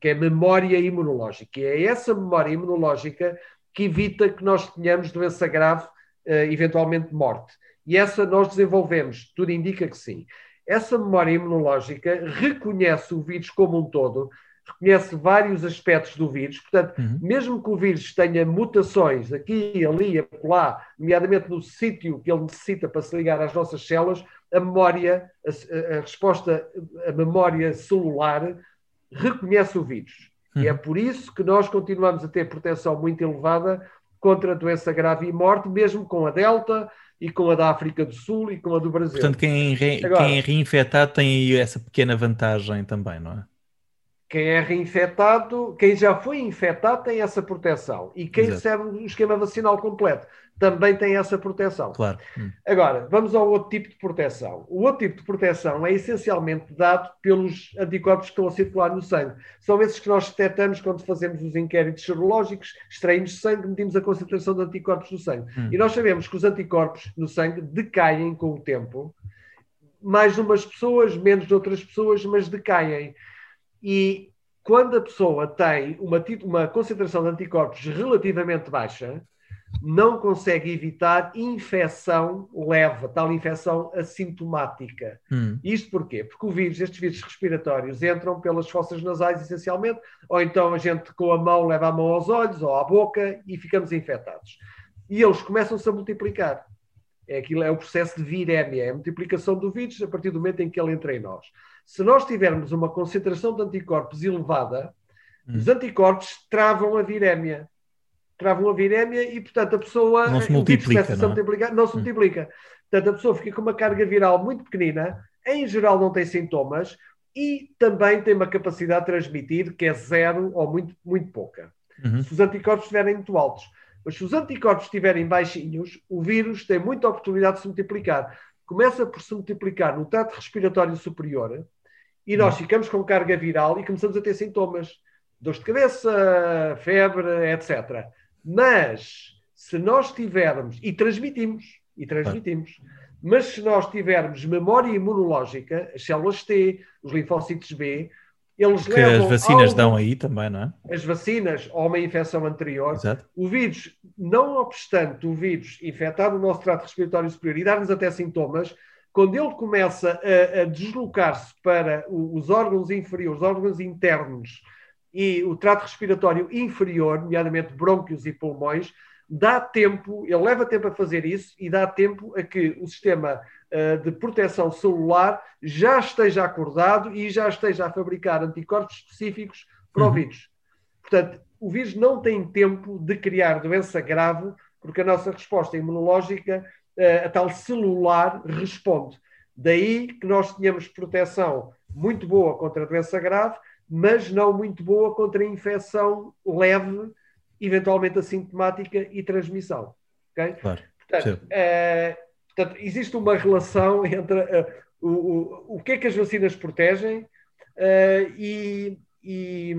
que é memória imunológica. E é essa memória imunológica que evita que nós tenhamos doença grave, eh, eventualmente morte. E essa nós desenvolvemos, tudo indica que sim. Essa memória imunológica reconhece o vírus como um todo, reconhece vários aspectos do vírus, portanto, uhum. mesmo que o vírus tenha mutações aqui, ali, acolá, nomeadamente no sítio que ele necessita para se ligar às nossas células, a memória, a, a resposta, a memória celular reconhece o vírus. Hum. E é por isso que nós continuamos a ter proteção muito elevada contra a doença grave e morte, mesmo com a Delta e com a da África do Sul e com a do Brasil. Portanto, quem, re... Agora, quem é reinfetado tem aí essa pequena vantagem também, não é? Quem é reinfetado, quem já foi infectado tem essa proteção. E quem Exato. recebe o esquema vacinal completo também tem essa proteção. Claro. Hum. Agora, vamos ao outro tipo de proteção. O outro tipo de proteção é essencialmente dado pelos anticorpos que estão a circular no sangue. São esses que nós detectamos quando fazemos os inquéritos serológicos, extraímos sangue, medimos a concentração de anticorpos no sangue. Hum. E nós sabemos que os anticorpos no sangue decaem com o tempo, mais umas pessoas, menos de outras pessoas, mas decaem. E quando a pessoa tem uma, uma concentração de anticorpos relativamente baixa, não consegue evitar infecção leve, tal infecção assintomática. Hum. Isto porquê? Porque o vírus, estes vírus respiratórios entram pelas fossas nasais essencialmente, ou então a gente com a mão leva a mão aos olhos ou à boca e ficamos infectados. E eles começam-se a multiplicar. É, aquilo, é o processo de virémia, é a multiplicação do vírus a partir do momento em que ele entra em nós. Se nós tivermos uma concentração de anticorpos elevada, hum. os anticorpos travam a virémia travam a virémia e, portanto, a pessoa não se multiplica. Não, é? multiplicar, não se hum. multiplica. Portanto, a pessoa fica com uma carga viral muito pequenina, em geral não tem sintomas e também tem uma capacidade de transmitir que é zero ou muito, muito pouca. Uhum. Se os anticorpos estiverem muito altos. Mas se os anticorpos estiverem baixinhos, o vírus tem muita oportunidade de se multiplicar. Começa por se multiplicar no trato respiratório superior e nós ficamos com carga viral e começamos a ter sintomas, dores de cabeça, febre, etc. Mas se nós tivermos, e transmitimos, e transmitimos, mas se nós tivermos memória imunológica, as células T, os linfócitos B, eles Que levam as vacinas ao- dão aí também, não é? as vacinas ou uma infecção anterior, Exato. o vírus, não obstante o vírus infectar o nosso trato respiratório superior e dar-nos até sintomas, quando ele começa a, a deslocar-se para os órgãos inferiores, os órgãos internos e o trato respiratório inferior, nomeadamente brônquios e pulmões, dá tempo, ele leva tempo a fazer isso e dá tempo a que o sistema eh, de proteção celular já esteja acordado e já esteja a fabricar anticorpos específicos para o Uhum. vírus. Portanto, o vírus não tem tempo de criar doença grave, porque a nossa resposta imunológica, a tal celular, responde. Daí que nós tenhamos proteção muito boa contra a doença grave, mas não muito boa contra a infecção leve, eventualmente assintomática e transmissão. ok? Claro. Portanto, eh, portanto, existe uma relação entre eh, o, o, o que é que as vacinas protegem eh, e, e,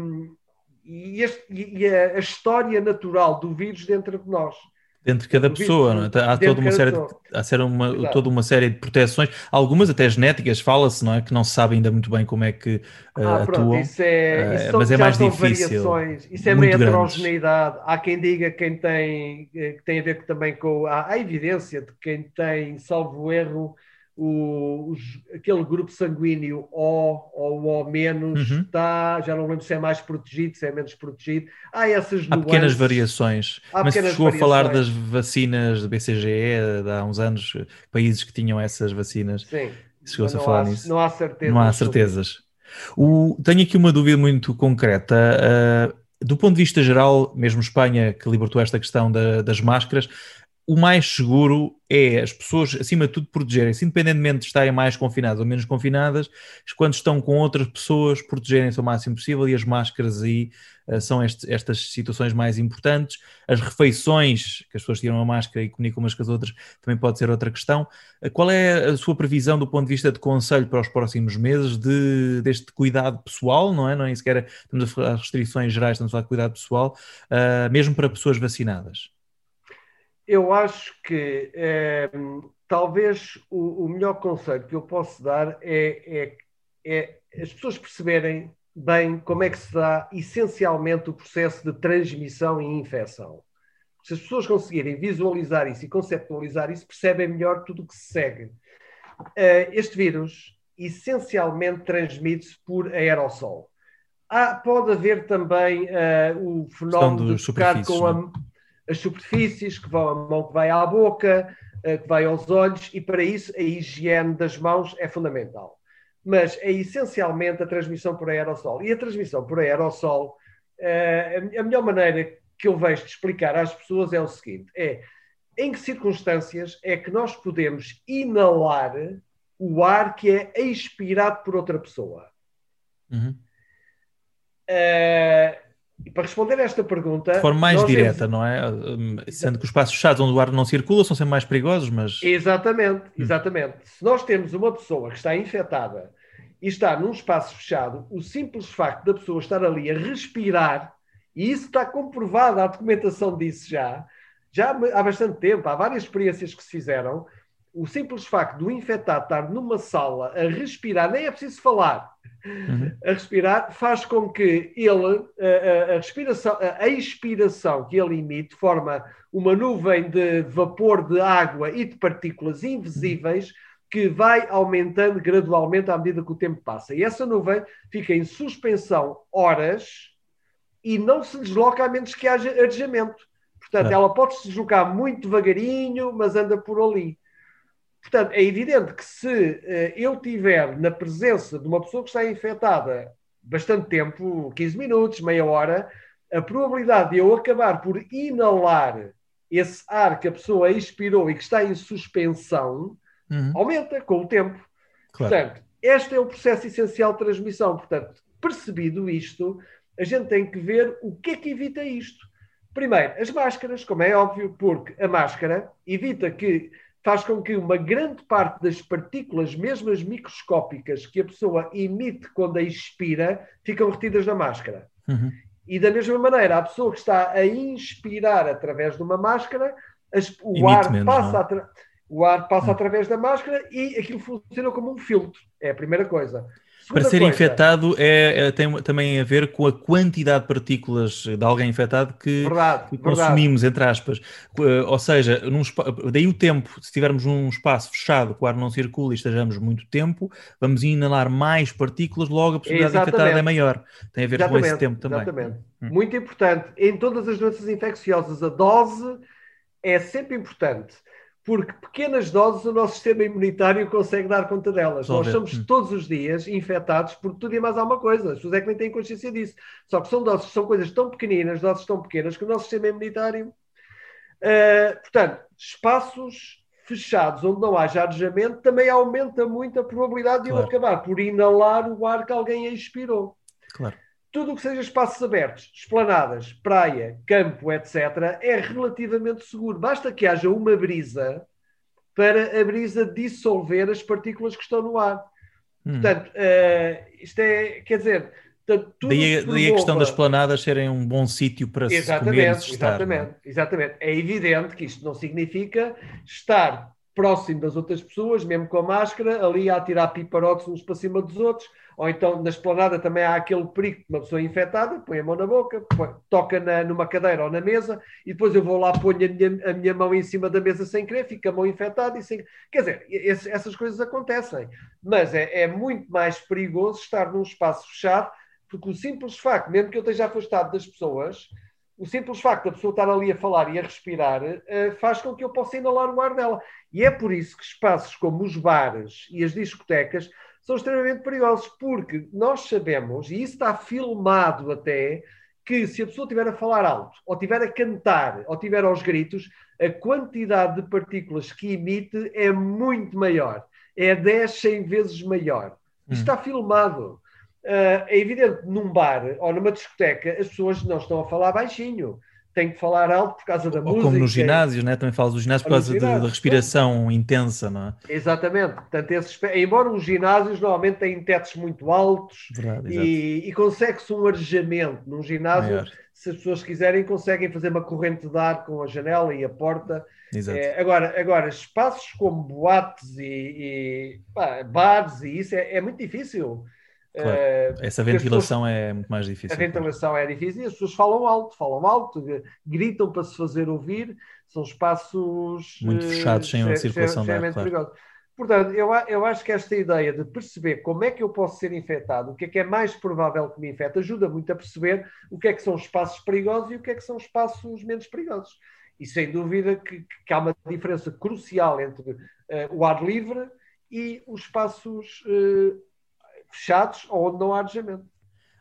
e, este- e a, a história natural do vírus dentro de nós. Dentro de cada pessoa, não é? Há dentro toda uma série de, há uma, Exato. toda uma série de proteções, algumas até genéticas, fala-se, não é? Que não se sabe ainda muito bem como é que eh, Ah, pronto, atuam. isso é, eh, isso são, mas é mais difícil, variações, isso é meio heterogeneidade. Há quem diga quem tem, eh, que tem a ver também com. Há, há evidência de quem tem, salvo erro, o, os- aquele grupo sanguíneo O ou O menos Uhum. está, já não lembro se é mais protegido, se é menos protegido. Há essas Há pequenas nuances. variações, Há mas pequenas chegou a falar das variações. vacinas de BCGE de há uns anos, países que tinham essas vacinas. Sim, Chegou-se a não falar há, nisso. Não há certeza. Não há certezas. O- tenho aqui uma dúvida muito concreta. ah, do ponto de vista geral, mesmo Espanha, que libertou esta questão da- das máscaras, o mais seguro é as pessoas, acima de tudo, protegerem-se, independentemente de estarem mais confinadas ou menos confinadas, quando estão com outras pessoas, protegerem-se o máximo possível e as máscaras aí ah, são este- estas situações mais importantes. As refeições, que as pessoas tiram a máscara e comunicam umas com as outras, também pode ser outra questão. Uh, Qual é a sua previsão do ponto de vista de conselho para os próximos meses de, deste cuidado pessoal, não é? Não é sequer estamos a falar de restrições gerais, estamos a falar de cuidado pessoal, uh, mesmo para pessoas vacinadas. Eu acho que eh, talvez o, o melhor conselho que eu posso dar é, é- é as pessoas perceberem bem como é que se dá essencialmente o processo de transmissão e infecção. Se as pessoas conseguirem visualizar isso e conceptualizar isso, percebem melhor tudo o que se segue. Eh, este vírus essencialmente transmite-se por aerossol. Há- pode haver também eh, o fenómeno de tocar com a, as superfícies, que vão a mão que vai à boca, eh, que vai aos olhos, e para isso a higiene das mãos é fundamental. Mas é essencialmente a transmissão por aerossol. E a transmissão por aerossol, eh, a melhor maneira que eu vejo de explicar às pessoas é o seguinte: é em que circunstâncias é que nós podemos inalar o ar que é expirado por outra pessoa? Uhum. Eh, e para responder a esta pergunta. De forma mais direta, temos- não é? Um, Sendo que os espaços fechados onde o ar não circula são sempre mais perigosos, mas Exatamente, exatamente. Se nós temos uma pessoa que está infectada e está num espaço fechado, o simples facto da pessoa estar ali a respirar, e isso está comprovado, a documentação disso já, já há bastante tempo, há várias experiências que se fizeram, o simples facto do infectado estar numa sala a respirar, nem é preciso falar, Uhum. a respirar, faz com que ele, a, a- respiração, a expiração que ele emite, forma uma nuvem de vapor de água e de partículas invisíveis que vai aumentando gradualmente à medida que o tempo passa. E essa nuvem fica em suspensão horas e não se desloca a menos que haja arejamento. Portanto, Claro. ela pode se deslocar muito devagarinho, mas anda por ali. Portanto, é evidente que se eh, eu tiver na presença de uma pessoa que está infectada bastante tempo, 15 minutos, meia hora, a probabilidade de eu acabar por inalar esse ar que a pessoa expirou e que está em suspensão Uhum. aumenta com o tempo. Claro. Portanto, este é o processo essencial de transmissão. Portanto, percebido isto, a gente tem que ver o que é que evita isto. Primeiro, as máscaras, como é óbvio, porque a máscara evita que faz com que uma grande parte das partículas, mesmo as microscópicas, que a pessoa emite quando a expira, ficam retidas na máscara. Uhum. E da mesma maneira, a pessoa que está a inspirar através de uma máscara, as, o, ar menos, passa atra, o ar passa uhum. através da máscara e aquilo funciona como um filtro. É a primeira coisa. Para ser coisa, infectado é, é, tem também a ver com a quantidade de partículas de alguém infectado que, verdade, que consumimos, verdade. entre aspas. Eh, ou seja, num, daí o tempo, se estivermos num espaço fechado, que o ar não circula e estejamos muito tempo, vamos inalar mais partículas, logo a possibilidade Exatamente. de infectar é maior. Tem a ver Exatamente. com esse tempo também. Exatamente. Hum. Muito importante. Em todas as doenças infecciosas, a dose é sempre importante porque pequenas doses o nosso sistema imunitário consegue dar conta delas. Nós somos todos os dias infectados por tudo e mais alguma coisa. As pessoas é que nem têm consciência disso. Só que são doses, são coisas tão pequeninas, doses tão pequenas, que o nosso sistema imunitário. Uh, portanto, espaços fechados onde não haja arejamento também aumenta muito a probabilidade de claro. eu acabar por inalar o ar que alguém expirou. Tudo o que seja espaços abertos, esplanadas, praia, campo, etc., é relativamente seguro. Basta que haja uma brisa para a brisa dissolver as partículas que estão no ar. Hum. Portanto, uh, isto é, quer dizer, Portanto, daí, daí a questão das planadas serem um bom sítio para exatamente, se comer estar, Exatamente, é? exatamente. É evidente que isto não significa estar próximo das outras pessoas, mesmo com a máscara, ali a tirar piparotes uns para cima dos outros, ou então na esplanada também há aquele perigo de uma pessoa infectada, põe a mão na boca, põe, toca na, numa cadeira ou na mesa, e depois eu vou lá, ponho a minha, a minha mão em cima da mesa sem querer, fica a mão infectada e sem. Quer dizer, esse, essas coisas acontecem, mas é, é muito mais perigoso estar num espaço fechado, porque o simples facto, mesmo que eu esteja afastado das pessoas, o simples facto da pessoa estar ali a falar e a respirar uh, faz com que eu possa inalar o ar dela. E é por isso que espaços como os bares e as discotecas são extremamente perigosos, porque nós sabemos, e isso está filmado até, que se a pessoa estiver a falar alto, ou estiver a cantar, ou estiver aos gritos, a quantidade de partículas que emite é muito maior. É 10, 100 vezes maior. Isto hum. está filmado. Uh, é evidente, num bar ou numa discoteca, as pessoas não estão a falar baixinho. Têm que falar alto por causa da ou música. Como nos ginásios, né? também falas do ginásio por causa da respiração intensa, não é? Exatamente. Portanto, esses, embora os ginásios normalmente têm tetos muito altos Verdade, e, e consegue-se um arejamento. Num ginásio, Maior. se as pessoas quiserem, conseguem fazer uma corrente de ar com a janela e a porta. É, agora, agora, espaços como boates e, e pá, bares e isso é, é muito difícil. Claro. Uh, Essa ventilação pessoas, é muito mais difícil. A ventilação é difícil e as pessoas falam alto, falam alto, gritam para se fazer ouvir, são espaços muito uh, fechados, sem uma circulação de ar. Claro. Portanto, eu, eu acho que esta ideia de perceber como é que eu posso ser infectado, o que é que é mais provável que me infecte, ajuda muito a perceber o que é que são espaços perigosos e o que é que são espaços menos perigosos. E sem dúvida que, que há uma diferença crucial entre uh, o ar livre e os espaços uh, fechados ou onde não há arejamento.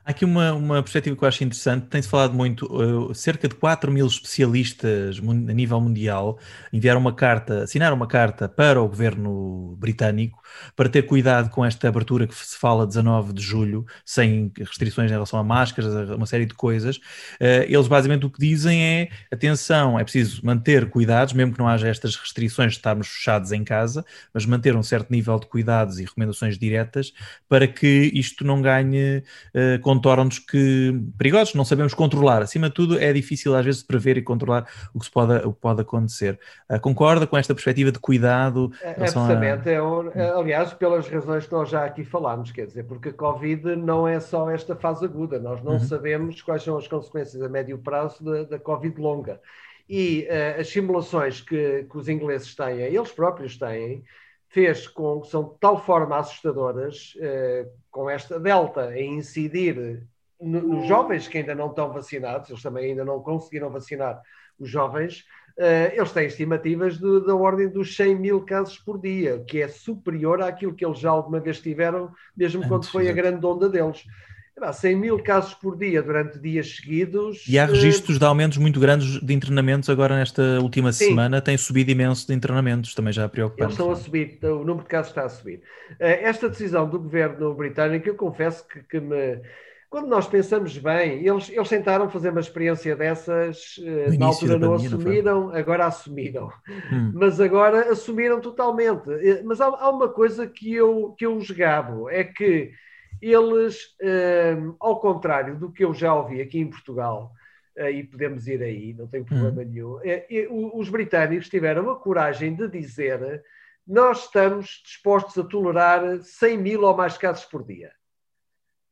Há aqui uma, uma perspectiva que eu acho interessante. Tem-se falado muito, uh, cerca de 4 mil especialistas a nível mundial enviaram uma carta, assinaram uma carta para o governo britânico para ter cuidado com esta abertura que se fala 19 de julho, sem restrições em relação a máscaras, uma série de coisas. Uh, eles basicamente o que dizem é: atenção, é preciso manter cuidados, mesmo que não haja estas restrições de estarmos fechados em casa, mas manter um certo nível de cuidados e recomendações diretas para que isto não ganhe. Uh, contornos que perigosos, não sabemos controlar. Acima de tudo, é difícil às vezes prever e controlar o que, se pode, o que pode acontecer. Uh, concorda com esta perspectiva de cuidado? É, absolutamente. A... É, aliás, pelas razões que nós já aqui falámos, quer dizer, porque a Covid não é só esta fase aguda, nós não uhum. sabemos quais são as consequências a médio prazo da, da Covid longa. E uh, as simulações que, que os ingleses têm, eles próprios têm, fez com que são de tal forma assustadoras, eh, com esta delta a incidir no, nos jovens que ainda não estão vacinados, eles também ainda não conseguiram vacinar os jovens, eh, eles têm estimativas de, da ordem dos 100 mil casos por dia, que é superior àquilo que eles já alguma vez tiveram, mesmo Antes, quando foi a grande onda deles. 100 mil casos por dia durante dias seguidos. E há eh, registros de aumentos muito grandes de internamentos agora nesta última Sim. semana, tem subido imenso de internamentos, também já preocupante. Eles estão a subir, o número de casos está a subir. Eh, esta decisão do governo britânico, eu confesso que, que me quando nós pensamos bem, eles, eles tentaram fazer uma experiência dessas, uh, na altura não pandemia, assumiram, não agora assumiram. Hum. Mas agora assumiram totalmente. Mas há, há, uma coisa que eu, que eu os gabo, é que eles, uh, ao contrário do que eu já ouvi aqui em Portugal, uh, e podemos ir aí, não tem problema hum. nenhum, os britânicos tiveram a coragem de dizer nós estamos dispostos a tolerar 100 mil ou mais casos por dia.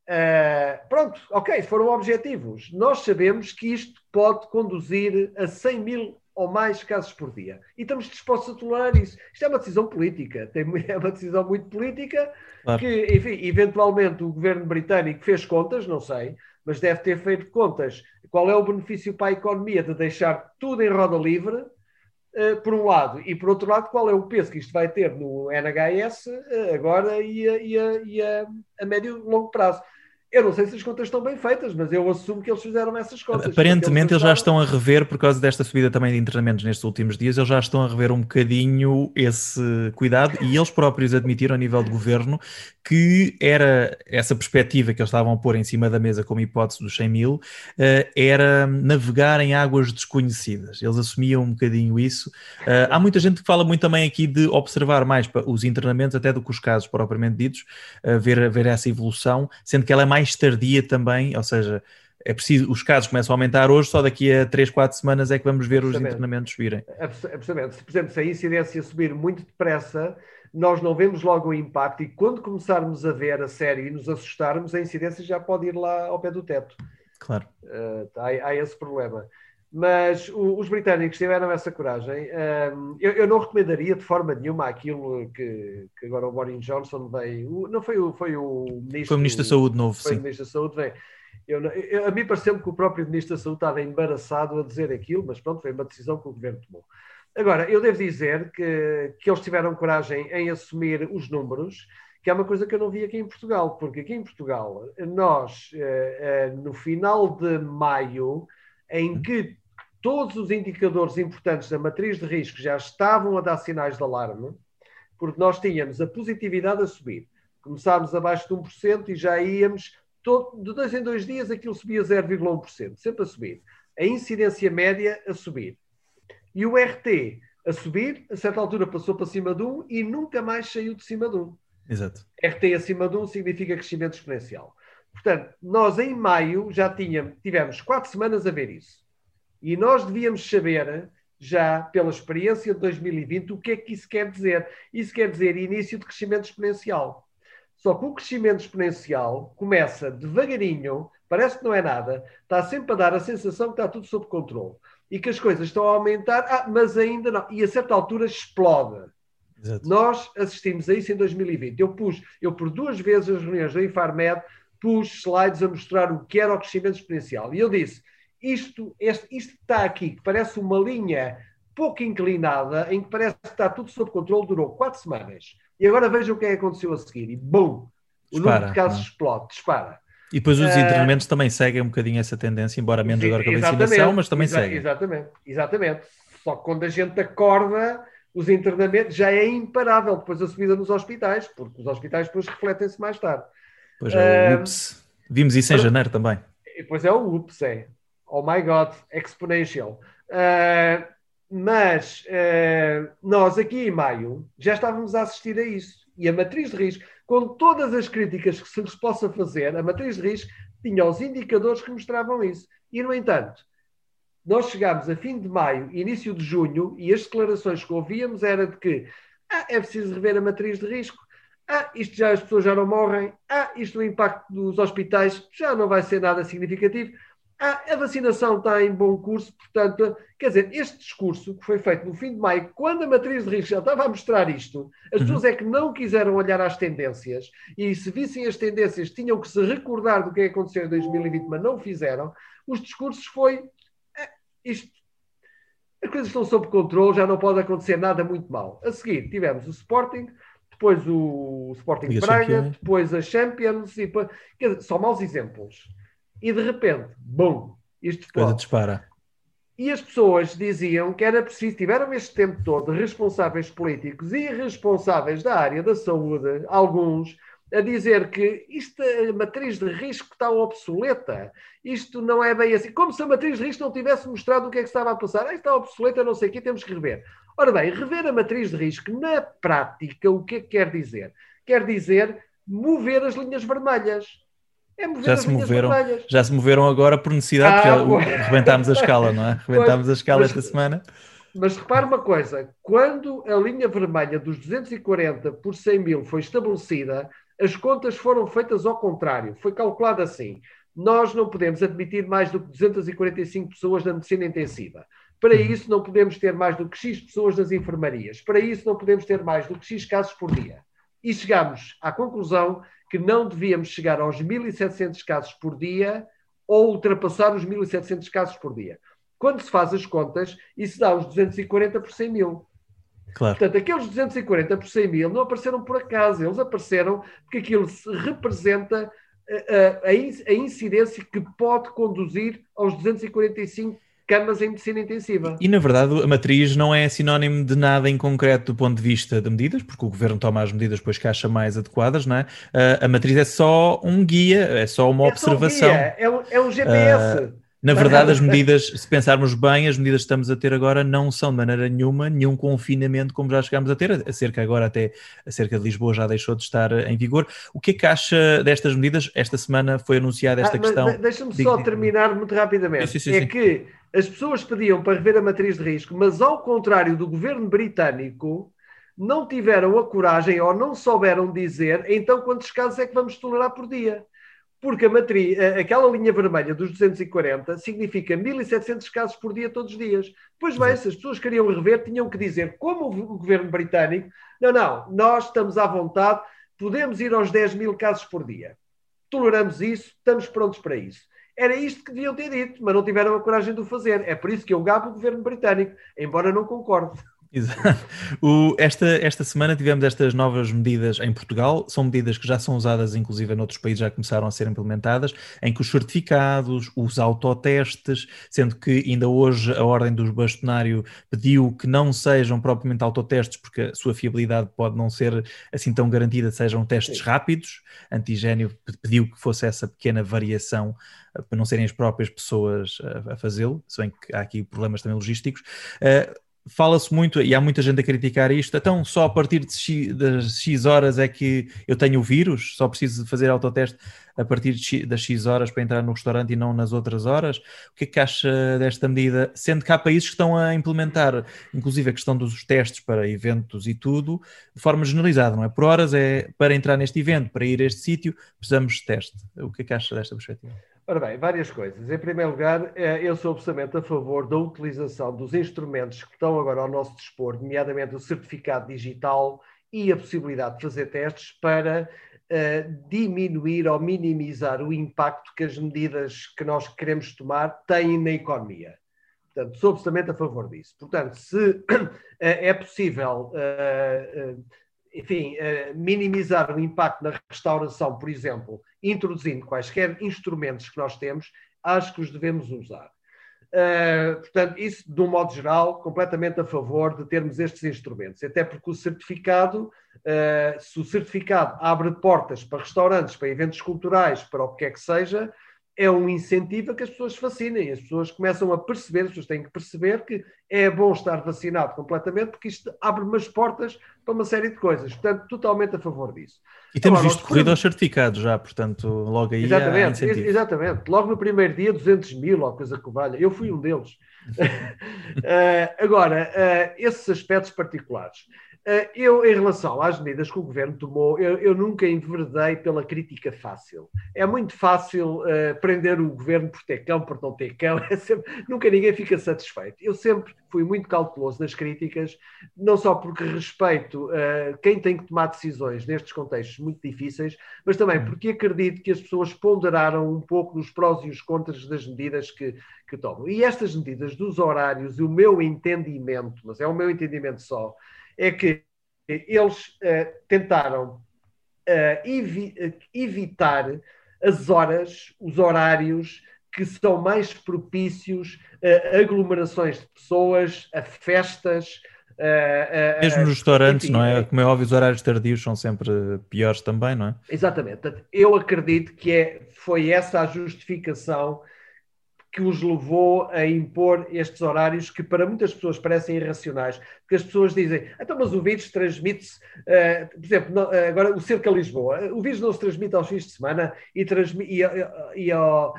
Uh, pronto, ok, foram objetivos. Nós sabemos que isto pode conduzir a 100 mil ou mais casos por dia. E estamos dispostos a tolerar isso. Isto é uma decisão política, tem, é uma decisão muito política claro. que, enfim, eventualmente o governo britânico fez contas, não sei, mas deve ter feito contas. Qual é o benefício para a economia de deixar tudo em roda livre? Uh, por um lado, e por outro lado, qual é o peso que isto vai ter no NHS uh, agora e, a, e, a, e a, a médio e longo prazo. Eu não sei se as contas estão bem feitas, mas eu assumo que eles fizeram essas contas. Aparentemente eles, eles já estão a rever, por causa desta subida também de internamentos nestes últimos dias, eles já estão a rever um bocadinho esse cuidado e eles próprios admitiram a nível de governo que era essa perspectiva que eles estavam a pôr em cima da mesa como hipótese dos 100 mil, uh, era navegar em águas desconhecidas. Eles assumiam um bocadinho isso. Uh, há muita gente que fala muito também aqui de observar mais os internamentos até do que os casos propriamente ditos, uh, ver, ver essa evolução, sendo que ela é mais tardia também, ou seja, é preciso, os casos começam a aumentar hoje, só daqui a 3, 4 semanas é que vamos ver os internamentos subirem. Absolutamente. Se, por exemplo, se a incidência subir muito depressa, nós não vemos logo o impacto e quando começarmos a ver a série e nos assustarmos, a incidência já pode ir lá ao pé do teto. Claro. Uh, há, há, esse problema. Mas o, os britânicos tiveram essa coragem. Um, eu, eu, não recomendaria de forma nenhuma aquilo que, que agora o Boris Johnson veio. não foi o, foi o ministro. Foi o ministro da Saúde novo, foi sim. o ministro da Saúde veio. Eu, eu, a mim pareceu-me que o próprio ministro da Saúde estava embaraçado a dizer aquilo, mas pronto, foi uma decisão que o governo tomou. Agora, eu devo dizer que, que eles tiveram coragem em assumir os números, que é uma coisa que eu não vi aqui em Portugal, porque aqui em Portugal, nós, eh, eh, no final de maio, em que todos os indicadores importantes da matriz de risco já estavam a dar sinais de alarme, porque nós tínhamos a positividade a subir. Começámos abaixo de 1% e já íamos, todo, de dois em dois dias, aquilo subia 0,1%, sempre a subir. A incidência média a subir. E o RT a subir, a certa altura passou para cima de 1 e nunca mais saiu de cima de 1. Exato. RT acima de 1 significa crescimento exponencial. Portanto, nós em maio já tínhamos, tivemos quatro semanas a ver isso. E nós devíamos saber, já pela experiência de 2020, o que é que isso quer dizer. Isso quer dizer início de crescimento exponencial. Só que o crescimento exponencial começa devagarinho, parece que não é nada, está sempre a dar a sensação que está tudo sob controle e que as coisas estão a aumentar, ah, mas ainda não. E a certa altura explode. Exato. Nós assistimos a isso em 2020. Eu pus, eu por duas vezes as reuniões da Infarmed pus slides a mostrar o que era o crescimento exponencial. E eu disse: isto, este, isto que está aqui, que parece uma linha pouco inclinada, em que parece que está tudo sob controle, durou quatro semanas. E agora vejam o que é que aconteceu a seguir. E bum! O número de casos não. explode, dispara. E depois os internamentos uh, também seguem um bocadinho essa tendência, embora menos agora com a vacinação, mas também exa seguem. Exatamente, exatamente. Só que quando a gente acorda, os internamentos já é imparável depois a subida nos hospitais, porque os hospitais depois refletem-se mais tarde. Pois é, o UPS. Vimos isso em janeiro também. Pois é, o UPS, é. Oh my God, exponential. Uh, mas uh, nós aqui em maio já estávamos a assistir a isso. E a matriz de risco com todas as críticas que se lhes possa fazer, a matriz de risco tinha os indicadores que mostravam isso. E, no entanto, nós chegámos a fim de maio, início de junho, e as declarações que ouvíamos era de que ah, é preciso rever a matriz de risco, ah, isto já as pessoas já não morrem, ah, isto o impacto dos hospitais já não vai ser nada significativo. Ah, a vacinação está em bom curso, portanto, quer dizer, este discurso que foi feito no fim de maio, quando a matriz de risco já estava a mostrar isto, as uhum. pessoas é que não quiseram olhar às tendências e se vissem as tendências tinham que se recordar do que aconteceu em 2020, mas não fizeram. Os discursos foi ah, isto. As coisas estão sob controle, já não pode acontecer nada muito mal. A seguir, tivemos o Sporting, depois o Sporting Braga, depois a Champions, e depois, dizer, só maus exemplos e de repente, bum, isto Coisa dispara. E as pessoas diziam que era preciso, tiveram este tempo todo responsáveis políticos e responsáveis da área da saúde, alguns, a dizer que isto, a matriz de risco está obsoleta, isto não é bem assim, como se a matriz de risco não tivesse mostrado o que é que estava a passar. Ah, está obsoleta, não sei o que, temos que rever. Ora bem, rever a matriz de risco na prática, o que é que quer dizer? Quer dizer mover as linhas vermelhas. É já se moveram, já se moveram agora por necessidade, ah, porque rebentámos a escala, não é? Rebentámos a escala mas, esta semana. Mas repare uma coisa: quando a linha vermelha dos 240 por 100 mil foi estabelecida, as contas foram feitas ao contrário. Foi calculado assim: nós não podemos admitir mais do que 245 pessoas na medicina intensiva. Para uhum. isso, não podemos ter mais do que X pessoas nas enfermarias. Para isso, não podemos ter mais do que X casos por dia. E chegamos à conclusão que não devíamos chegar aos 1.700 casos por dia ou ultrapassar os 1.700 casos por dia. Quando se faz as contas, isso dá os 240 por 100 mil. Claro. Portanto, aqueles 240 por 100 mil não apareceram por acaso, eles apareceram porque aquilo representa a, a, a incidência que pode conduzir aos 245 camas em medicina intensiva. E, na verdade, a matriz não é sinónimo de nada em concreto do ponto de vista de medidas, porque o governo toma as medidas depois que acha mais adequadas, não é? Uh, a matriz é só um guia, é só uma é observação. Só um é, um, é um GPS. Uh, ah, na verdade, as medidas, se pensarmos bem, as medidas que estamos a ter agora não são de maneira nenhuma nenhum confinamento como já chegámos a ter, acerca agora até acerca de Lisboa já deixou de estar em vigor. O que é que acha destas medidas? Esta semana foi anunciada esta ah, questão. Deixa-me só terminar muito rapidamente. Sim, sim, sim, é que as pessoas pediam para rever a matriz de risco, mas ao contrário do governo britânico, não tiveram a coragem ou não souberam dizer então quantos casos é que vamos tolerar por dia porque a matriz, aquela linha vermelha dos 240 significa 1.700 casos por dia todos os dias. Pois bem, se as pessoas queriam rever, tinham que dizer, como o governo britânico, não, não, nós estamos à vontade, podemos ir aos 10 mil casos por dia. Toleramos isso, estamos prontos para isso. Era isto que deviam ter dito, mas não tiveram a coragem de o fazer. É por isso que eu gabo o governo britânico, embora não concorde. Exato. O, esta, esta semana tivemos estas novas medidas em Portugal, são medidas que já são usadas, inclusive, em outros países, já começaram a ser implementadas, em que os certificados, os autotestes, sendo que ainda hoje a Ordem do Bastonário pediu que não sejam propriamente autotestes, porque a sua fiabilidade pode não ser assim tão garantida, sejam testes Sim. rápidos. Antigênio pediu que fosse essa pequena variação eh, para não serem as próprias pessoas a, a fazê-lo, se bem que há aqui problemas também logísticos. Uh, fala-se muito, e há muita gente a criticar isto, então só a partir de X, das X horas é que eu tenho o vírus, só preciso fazer autoteste a partir X, das X horas para entrar no restaurante e não nas outras horas. O que é que acha desta medida? Sendo que há países que estão a implementar, inclusive a questão dos testes para eventos e tudo, de forma generalizada, não é? Por horas é para entrar neste evento, para ir a este sítio, precisamos de teste. O que é que acha desta perspectiva? Ora bem, várias coisas. Em primeiro lugar, eh, eu sou absolutamente a favor da utilização dos instrumentos que estão agora ao nosso dispor, nomeadamente o certificado digital e a possibilidade de fazer testes para uh, diminuir ou minimizar o impacto que as medidas que nós queremos tomar têm na economia. Portanto, sou absolutamente a favor disso. Portanto, se uh, é possível uh, enfim, uh, minimizar o impacto na restauração, por exemplo, introduzindo quaisquer instrumentos que nós temos, acho que os devemos usar. Uh, portanto, isso, de um modo geral, completamente a favor de termos estes instrumentos, até porque o certificado, uh, se o certificado abre portas para restaurantes, para eventos culturais, para o que quer que seja, é um incentivo a que as pessoas vacinem. As pessoas começam a perceber, as pessoas têm que perceber que é bom estar vacinado completamente, porque isto abre umas portas para uma série de coisas. Portanto, totalmente a favor disso. E temos Agora, visto corrida aos certificados já, portanto, logo aí exatamente, Exatamente. Logo no primeiro dia, 200 mil, ou coisa que valha. Eu fui um deles. uh, agora, uh, esses aspectos particulares. Eh, eu, em relação às medidas que o governo tomou, eu, eu nunca enveredei pela crítica fácil. É muito fácil uh, prender o governo por ter cão, por não ter cão, é sempre, nunca ninguém fica satisfeito. Eu sempre fui muito cauteloso nas críticas, não só porque respeito uh, quem tem que tomar decisões nestes contextos muito difíceis, mas também uhum. porque acredito que as pessoas ponderaram um pouco nos prós e os contras das medidas que, que tomam. E estas medidas dos horários, o meu entendimento, mas é o meu entendimento só, é que eles uh, tentaram uh, evi evitar as horas, os horários que são mais propícios a aglomerações de pessoas, a festas, Mesmo nos restaurantes, enfim, não é? Como é óbvio, os horários tardios são sempre piores também, não é? Exatamente. Eu acredito que é, foi essa a justificação que os levou a impor estes horários que para muitas pessoas parecem irracionais, porque as pessoas dizem, então, mas o vírus transmite-se, uh, por exemplo, não, uh, agora o cerca Lisboa, o vírus não se transmite aos fins de semana e, transmite, e, e, e ao,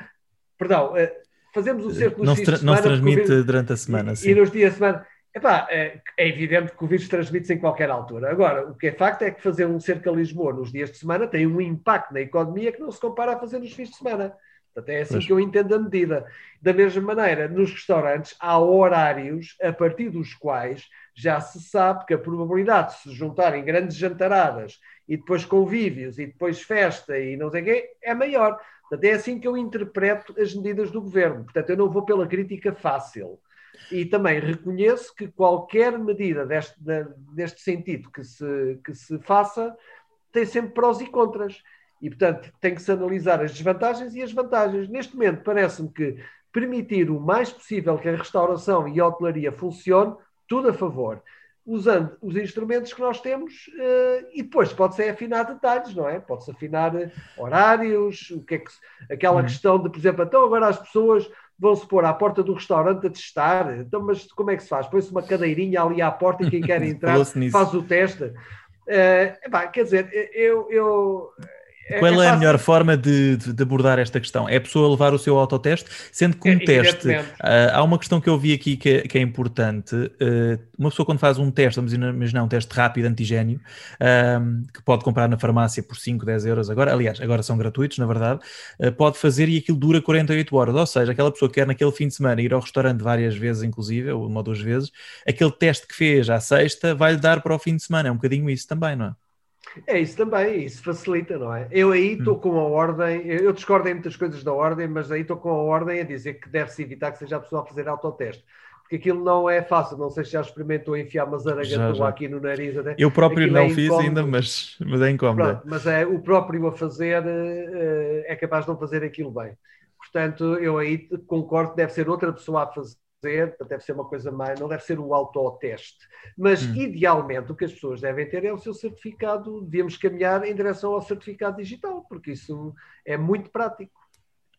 perdão, uh, fazemos o cerco nos fins de semana. Não se transmite vírus, durante a semana, e, sim. E nos dias de semana. Epá, é, é evidente que o vírus transmite-se em qualquer altura. Agora, o que é facto é que fazer um cerco a Lisboa nos dias de semana tem um impacto na economia que não se compara a fazer nos fins de semana. Portanto, é assim que eu entendo a medida. Da mesma maneira, nos restaurantes há horários a partir dos quais já se sabe que a probabilidade de se juntarem grandes jantaradas e depois convívios e depois festa e não sei o quê é maior. Portanto, é assim que eu interpreto as medidas do governo. Portanto, eu não vou pela crítica fácil. E também reconheço que qualquer medida deste, deste sentido que se, que se faça tem sempre prós e contras. E, portanto, tem que se analisar as desvantagens e as vantagens. Neste momento, parece-me que permitir o mais possível que a restauração e a hotelaria funcione, tudo a favor, usando os instrumentos que nós temos uh, e depois pode-se afinar detalhes, não é? Pode-se afinar eh, horários, o que é que, aquela uhum. questão de, por exemplo, então agora as pessoas vão-se pôr à porta do restaurante a testar, então, mas como é que se faz? Põe-se uma cadeirinha ali à porta e quem quer entrar faz o teste. Uh, epá, quer dizer, eu, eu Qual é, é a melhor forma de, de, abordar esta questão? É a pessoa levar o seu autoteste, sendo que um é, teste. Uh, há uma questão que eu vi aqui que é, que é importante. Uh, uma pessoa, quando faz um teste, vamos imaginar um teste rápido antigênio, uh, que pode comprar na farmácia por 5, 10 euros agora, aliás, agora são gratuitos, na verdade, pode fazer e aquilo dura 48 horas. Ou seja, aquela pessoa que quer naquele fim de semana ir ao restaurante várias vezes, inclusive, ou uma ou duas vezes, aquele teste que fez à sexta vai-lhe dar para o fim de semana. É um bocadinho isso também, não é? É isso também, isso facilita, não é? Eu aí estou hum. com a ordem, eu discordo em muitas coisas da ordem, mas aí estou com a ordem a dizer que deve-se evitar que seja a pessoa a fazer autoteste. Porque aquilo não é fácil, não sei se já experimentou enfiar uma zaragatua aqui no nariz. Até. Eu próprio aquilo não é fiz ainda, mas, mas é incómodo. Mas é, o próprio a fazer eh, é capaz de não fazer aquilo bem. Portanto, eu aí concordo que deve ser outra pessoa a fazer fazer, deve ser uma coisa mais, não deve ser o autoteste. Mas, hum. idealmente, o que as pessoas devem ter é o seu certificado, devíamos caminhar em direção ao certificado digital, porque isso é muito prático.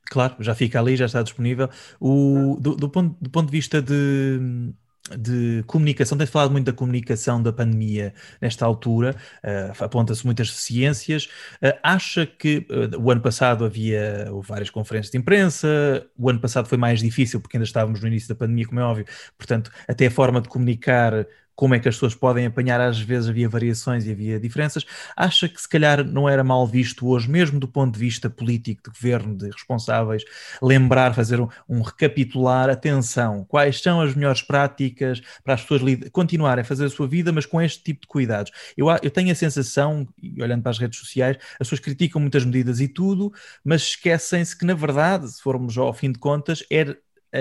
Claro, já fica ali, já está disponível. O, do, do, ponto, do ponto de vista de de comunicação, tem falado muito da comunicação da pandemia nesta altura, uh, aponta-se muitas ciências. Uh, acha que uh, o ano passado havia várias conferências de imprensa, o ano passado foi mais difícil porque ainda estávamos no início da pandemia, como é óbvio, portanto, até a forma de comunicar como é que as pessoas podem apanhar, às vezes havia variações e havia diferenças. Acha que se calhar não era mal visto hoje, mesmo do ponto de vista político, de governo, de responsáveis, lembrar, fazer um, um recapitular, atenção, quais são as melhores práticas para as pessoas continuarem a fazer a sua vida, mas com este tipo de cuidados. Eu, eu tenho a sensação, olhando para as redes sociais, as pessoas criticam muitas medidas e tudo, mas esquecem-se que, na verdade, se formos ao fim de contas, é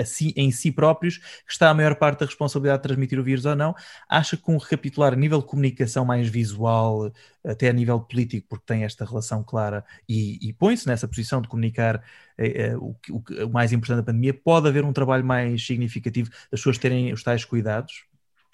si, em si próprios que está a maior parte da responsabilidade de transmitir o vírus ou não. Acha que um recapitular a nível de comunicação mais visual, até a nível político, porque tem esta relação clara e, e põe-se nessa posição de comunicar eh, eh o, o, o, mais importante da pandemia, pode haver um trabalho mais significativo das pessoas terem os tais cuidados?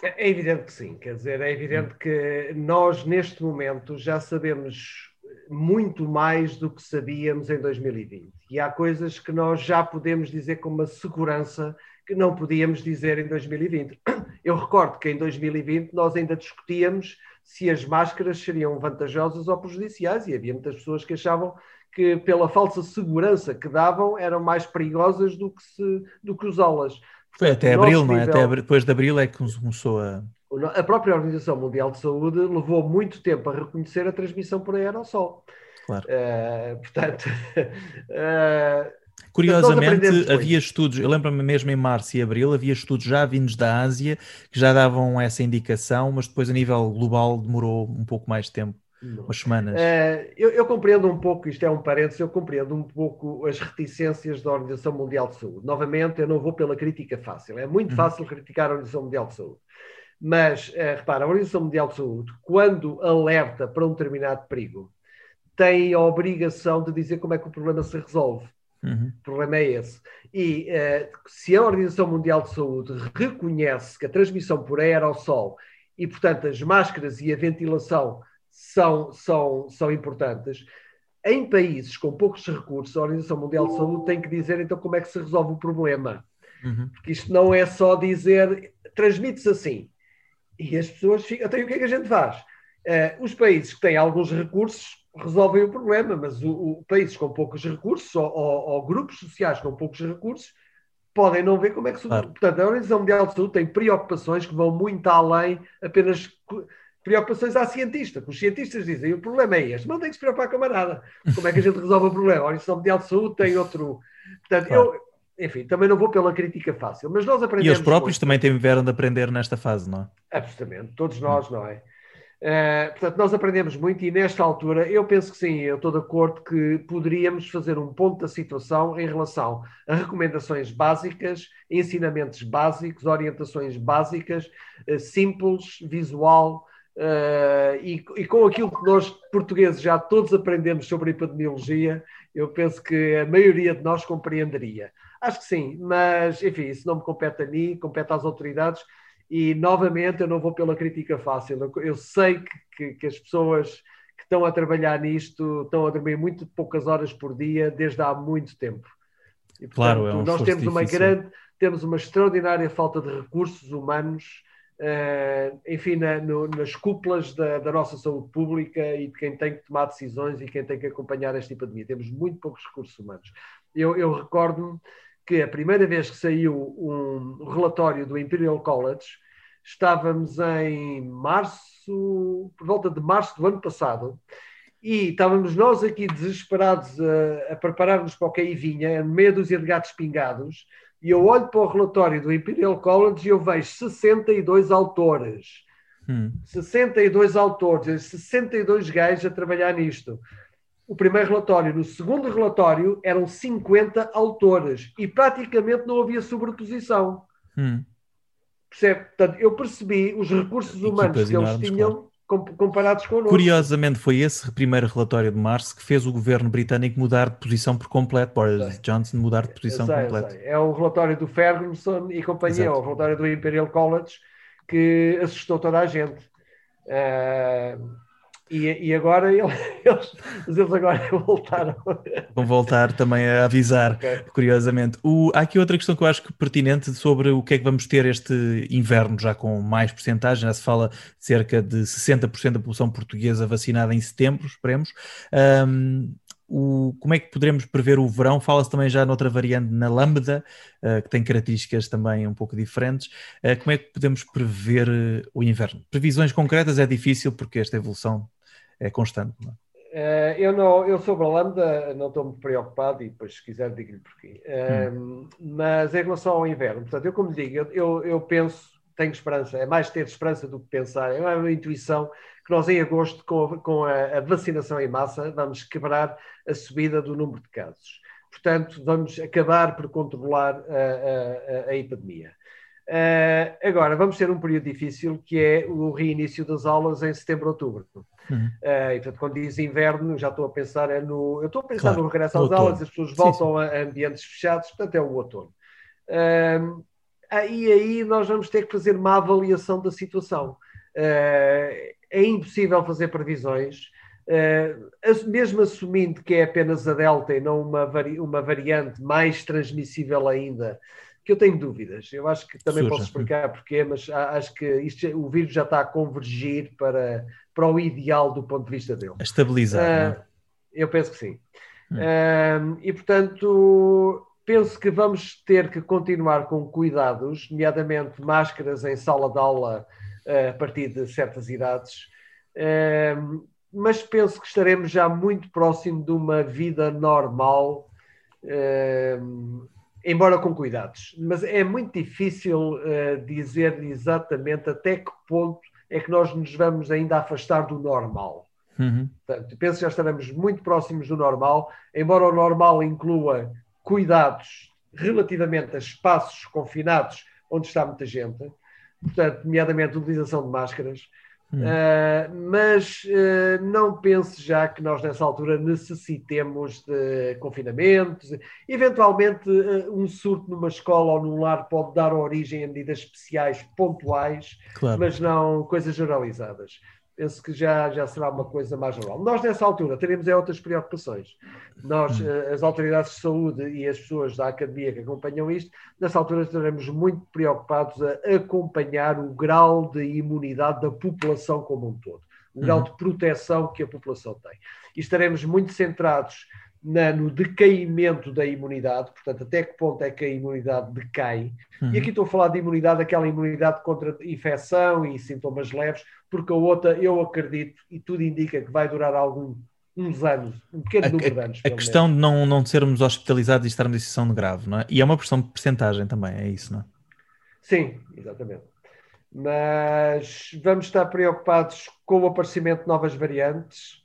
É, é evidente que sim, quer dizer, é evidente que nós neste momento já sabemos muito mais do que sabíamos em 2020. E há coisas que nós já podemos dizer com uma segurança que não podíamos dizer em 2020. Eu recordo que em 2020 nós ainda discutíamos se as máscaras seriam vantajosas ou prejudiciais, e havia muitas pessoas que achavam que, pela falsa segurança que davam, eram mais perigosas do que, se, do que usá-las. Foi até abril, não é? Até depois de abril é que começou a a própria Organização Mundial de Saúde levou muito tempo a reconhecer a transmissão por aerossol. Claro. Uh, portanto. Uh, Curiosamente, havia estudos, eu lembro-me mesmo em março e abril, havia estudos já vindos da Ásia que já davam essa indicação, mas depois a nível global demorou um pouco mais de tempo. Não. Umas semanas. Uh, eu, eu, compreendo um pouco, isto é um parênteses, eu compreendo um pouco as reticências da Organização Mundial de Saúde. Novamente, eu não vou pela crítica fácil. É muito uhum. fácil criticar a Organização Mundial de Saúde. Mas, uh, repara, a Organização Mundial de Saúde, quando alerta para um determinado perigo, tem a obrigação de dizer como é que o problema se resolve. Uhum. O problema é esse. E uh, se a Organização Mundial de Saúde reconhece que a transmissão por aerossol e, portanto, as máscaras e a ventilação são, são, são importantes. Em países com poucos recursos, a Organização Mundial de Saúde tem que dizer então como é que se resolve o problema. Uhum. Porque isto não é só dizer, transmite-se assim. E as pessoas ficam. Então, o que é que a gente faz? Uh, os países que têm alguns recursos resolvem o problema, mas o, o países com poucos recursos ou, ou, ou, grupos sociais com poucos recursos podem não ver como é que se. Claro. Portanto, a Organização Mundial de Saúde tem preocupações que vão muito além apenas preocupações à cientista, que os cientistas dizem o problema é este, mas não tem que se preocupar com nada. Como é que a gente resolve o problema? A Organização Mundial de Saúde tem outro. Portanto, claro. eu. Enfim, também não vou pela crítica fácil, mas nós aprendemos. E os próprios muito. também tiveram de aprender nesta fase, não é? Absolutamente, todos nós, não é? Uh, portanto, nós aprendemos muito e nesta altura eu penso que sim, eu estou de acordo que poderíamos fazer um ponto da situação em relação a recomendações básicas, ensinamentos básicos, orientações básicas, uh, simples, visual, uh, e, e, com aquilo que nós portugueses já todos aprendemos sobre epidemiologia, eu penso que a maioria de nós compreenderia. Acho que sim, mas enfim, isso não me compete a mim, compete às autoridades e novamente eu não vou pela crítica fácil. Eu sei que, que, que, as pessoas que estão a trabalhar nisto estão a dormir muito poucas horas por dia desde há muito tempo. E, portanto, claro, é um nós temos uma grande, temos uma extraordinária falta de recursos humanos, uh, enfim, na, no, nas cúpulas da, da, nossa saúde pública e de quem tem que tomar decisões e quem tem que acompanhar esta epidemia. Temos muito poucos recursos humanos. Eu, eu recordo-me que a primeira vez que saiu um relatório do Imperial College estávamos em março, por volta de março do ano passado, e estávamos nós aqui desesperados a, a preparar-nos para o que aí vinha, meia dúzia de gatos pingados, e eu olho para o relatório do Imperial College e eu vejo 62 autores. Hum. 62 autores, 62 gajos a trabalhar nisto. O primeiro relatório. No segundo relatório eram 50 autores e praticamente não havia sobreposição. Hum. Percebe? Portanto, eu percebi os recursos humanos que eles tinham claro. comparados connosco. Curiosamente, foi esse primeiro relatório de março que fez o governo britânico mudar de posição por completo. Boris sei. Johnson mudar de posição sei, completa. É o relatório do Ferguson e companhia, Exato. o relatório do Imperial College que assustou toda a gente. Uh, e, e agora eles, eles agora voltaram. Vão voltar também a avisar, okay. curiosamente. O, há aqui outra questão que eu acho que pertinente sobre o que é que vamos ter este inverno, já com mais porcentagem. Já se fala de cerca de 60% da população portuguesa vacinada em setembro, esperemos. Um, o, como é que poderemos prever o verão? Fala-se também já noutra variante na Lambda, uh, que tem características também um pouco diferentes. Uh, como é que podemos prever uh, o inverno? Previsões concretas é difícil porque esta evolução é constante. Não é? eu, não, eu sobre a Lambda não estou muito preocupado e depois se quiser digo-lhe porquê. Hum. mas em relação ao inverno, portanto, eu como digo, eu, eu penso, tenho esperança, é mais ter esperança do que pensar, é uma intuição que nós em agosto, com, com a, a, vacinação em massa, vamos quebrar a subida do número de casos. Portanto, vamos acabar por controlar a, a, a epidemia. Uh, agora, vamos ter um período difícil que é o reinício das aulas em setembro, outubro. Uhum. Uh, e, portanto, quando diz inverno, já estou a pensar é no. Eu estou a pensar claro, no regresso às aulas, as pessoas voltam sim, sim. a ambientes fechados, portanto, é o outono. Uh, e aí nós vamos ter que fazer uma avaliação da situação. Uh, é impossível fazer previsões, uh, mesmo assumindo que é apenas a Delta e não uma, vari uma variante mais transmissível ainda, que eu tenho dúvidas. Eu acho que também posso explicar porquê, mas acho que isto, o vírus já está a convergir para, para o ideal do ponto de vista dele. A estabilizar. Uh, eu penso que sim. Hum. Uh, e portanto, penso que vamos ter que continuar com cuidados, nomeadamente máscaras em sala de aula a partir de certas idades. mas penso que estaremos já muito próximo de uma vida normal embora com cuidados. Mas é muito difícil uh, dizer exatamente até que ponto é que nós nos vamos ainda afastar do normal. Uhum. Portanto, penso que já estaremos muito próximos do normal, embora o normal inclua cuidados relativamente a espaços confinados onde está muita gente, portanto, nomeadamente a utilização de máscaras. Uh, mas uh, não pense já que nós nessa altura necessitemos de confinamentos. Eventualmente, uh, um surto numa escola ou num lar pode dar origem a medidas especiais pontuais, claro. mas não coisas generalizadas penso que já, já será uma coisa mais normal. Nós, nessa altura, teremos é outras preocupações. Nós, hum. Eh, as autoridades de saúde e as pessoas da academia que acompanham isto, nessa altura estaremos muito preocupados a acompanhar o grau de imunidade da população como um todo, o grau uhum. de proteção que a população tem. E estaremos muito centrados na, no decaimento da imunidade, portanto, até que ponto é que a imunidade decai. Uhum. E aqui estou a falar de imunidade, aquela imunidade contra infecção e sintomas leves, porque a outra, eu acredito, e tudo indica que vai durar algum, uns anos, um pequeno número de anos. A questão menos. de não, não sermos hospitalizados e estarmos em situação de grave, não é? E é uma questão de percentagem também, é isso, não é? Sim, exatamente. Mas vamos estar preocupados com o aparecimento de novas variantes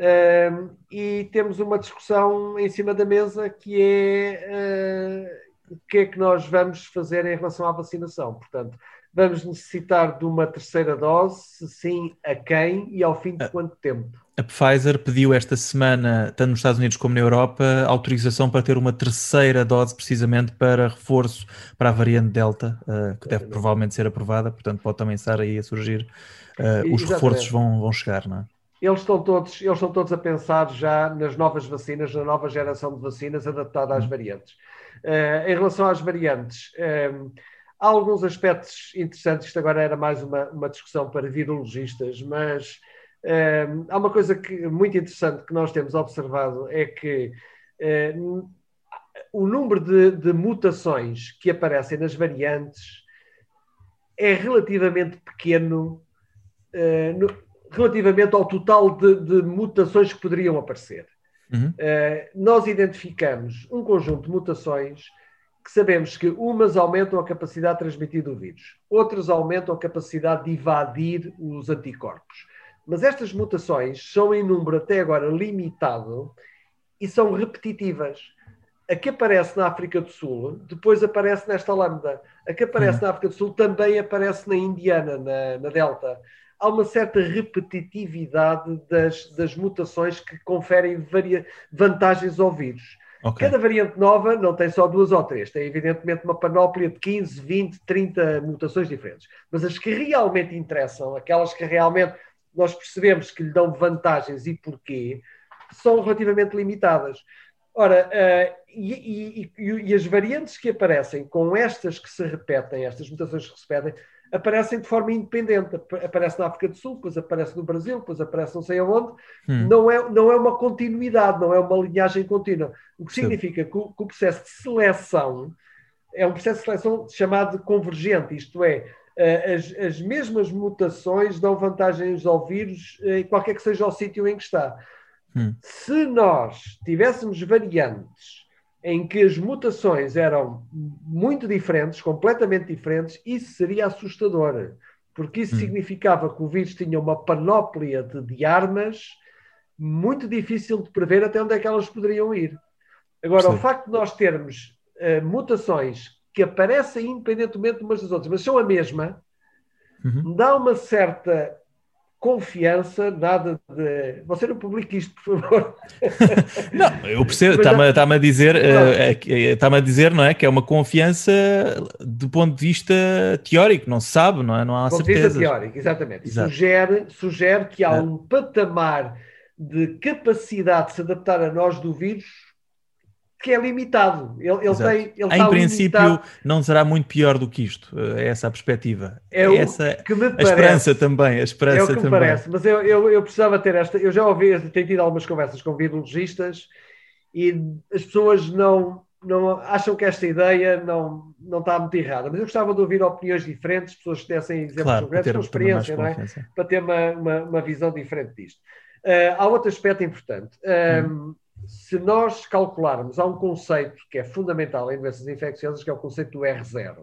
Uh, e temos uma discussão em cima da mesa que é uh, o que é que nós vamos fazer em relação à vacinação. Portanto, vamos necessitar de uma terceira dose, se sim, a quem e ao fim de quanto tempo? A Pfizer pediu esta semana, tanto nos Estados Unidos como na Europa, autorização para ter uma terceira dose, precisamente para reforço para a variante Delta, uh, que deve provavelmente ser aprovada, portanto, pode também estar aí a surgir. Os reforços vão, vão chegar, não é? Eles estão todos, eles estão todos a pensar já nas novas vacinas, na nova geração de vacinas adaptada às uhum. variantes. Uh, em relação às variantes, um, ehm, há alguns aspectos interessantes. Isto agora era mais uma, uma discussão para virologistas, mas um, ehm, há uma coisa que, muito interessante que nós temos observado é que uh, o número de, de mutações que aparecem nas variantes é relativamente pequeno. Uh, no, relativamente ao total de, de mutações que poderiam aparecer. Uhum. Uh, nós identificamos um conjunto de mutações que sabemos que umas aumentam a capacidade de transmitir o vírus, outras aumentam a capacidade de invadir os anticorpos. Mas estas mutações são em número até agora limitado e são repetitivas. A que aparece na África do Sul, depois aparece nesta lambda. A que aparece uhum. na África do Sul também aparece na Indiana, na, na Delta há uma certa repetitividade das, das mutações que conferem vantagens ao vírus. Okay. Cada variante nova não tem só duas ou três, tem evidentemente uma panóplia de 15, 20, 30 mutações diferentes. Mas as que realmente interessam, aquelas que realmente nós percebemos que lhe dão vantagens e porquê, são relativamente limitadas. Ora, uh, e, e, e, e, as variantes que aparecem com estas que se repetem, estas mutações que se repetem, aparecem de forma independente. Aparece na África do Sul, depois aparece no Brasil, depois aparece não sei aonde. Hum. Não, é, não é uma continuidade, não é uma linhagem contínua. O que significa que o, que o, processo de seleção é um processo de seleção chamado convergente, isto é, eh, as, as mesmas mutações dão vantagens ao vírus em qualquer que seja o sítio em que está. Hum. Se nós tivéssemos variantes em que as mutações eram muito diferentes, completamente diferentes, isso seria assustador, porque isso hum. significava que o vírus tinha uma panóplia de, de, armas muito difícil de prever até onde é que elas poderiam ir. Agora, Sim. o facto de nós termos uh, mutações que aparecem independentemente umas das outras, mas são a mesma, uhum. dá uma certa confiança, nada de. Você não publique isto, por favor. não, eu percebo, está-me está a dizer, está-me a dizer, não é? Que é uma confiança do ponto de vista teórico, não se sabe, não é? Não há certeza. Do ponto de vista teórico, exatamente. Sugere, sugere que há é. um patamar de capacidade de se adaptar a nós do vírus que é limitado. Ele, ele tem, ele em princípio, limitado. não será muito pior do que isto. É essa a perspectiva. É, é essa que me parece. a esperança também. A esperança é o que também. me parece. Mas eu, eu, eu, precisava ter esta. Eu já ouvi, tenho tido algumas conversas com virologistas e as pessoas não, não acham que esta ideia não, não está muito errada. Mas eu gostava de ouvir opiniões diferentes, pessoas que dessem exemplos claro, concretos com experiência, não é? para ter uma, uma, uma, visão diferente disto. Uh, há outro aspecto importante. hum se nós calcularmos, há um conceito que é fundamental em doenças infecciosas, que é o conceito do R0.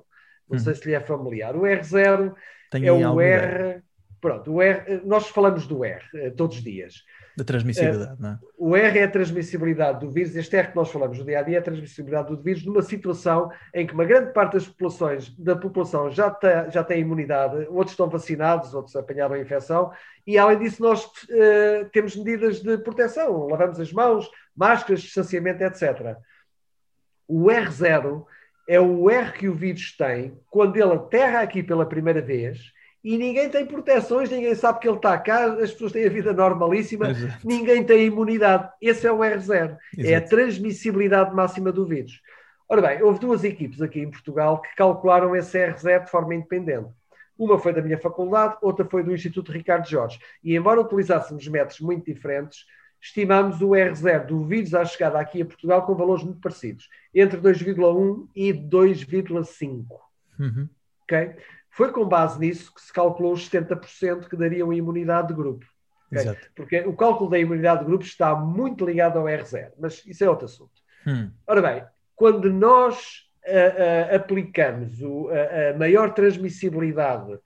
Não hum. sei se lhe é familiar. O R0 Tenho é o R. Pronto, o R, nós falamos do R eh, todos os dias. Da transmissibilidade, não é? O R é a transmissibilidade do vírus, este R que nós falamos no dia a dia é a transmissibilidade do vírus numa situação em que uma grande parte das populações, da população já, tá, já tem imunidade, outros estão vacinados, outros apanharam a infecção, e além disso nós uh, temos medidas de proteção, lavamos as mãos, máscaras, distanciamento, etc. O R0 é o R que o vírus tem quando ele aterra aqui pela primeira vez e ninguém tem proteções, ninguém sabe que ele está cá, as pessoas têm a vida normalíssima, Exato. ninguém tem imunidade. Esse é o R0, Exato. é a transmissibilidade máxima do vírus. Ora bem, houve duas equipes aqui em Portugal que calcularam esse R0 de forma independente. Uma foi da minha faculdade, outra foi do Instituto Ricardo Jorge. E embora utilizássemos métodos muito diferentes, estimamos o R0 do vírus à chegada aqui a Portugal com valores muito parecidos, entre 2,1 e 2,5. Uhum. Okay? Foi com base nisso que se calculou os 70% que dariam imunidade de grupo. Okay? Porque o cálculo da imunidade de grupo está muito ligado ao R0, mas isso é outro assunto. Hum. Ora bem, quando nós uh, uh, aplicamos o, a, a maior transmissibilidade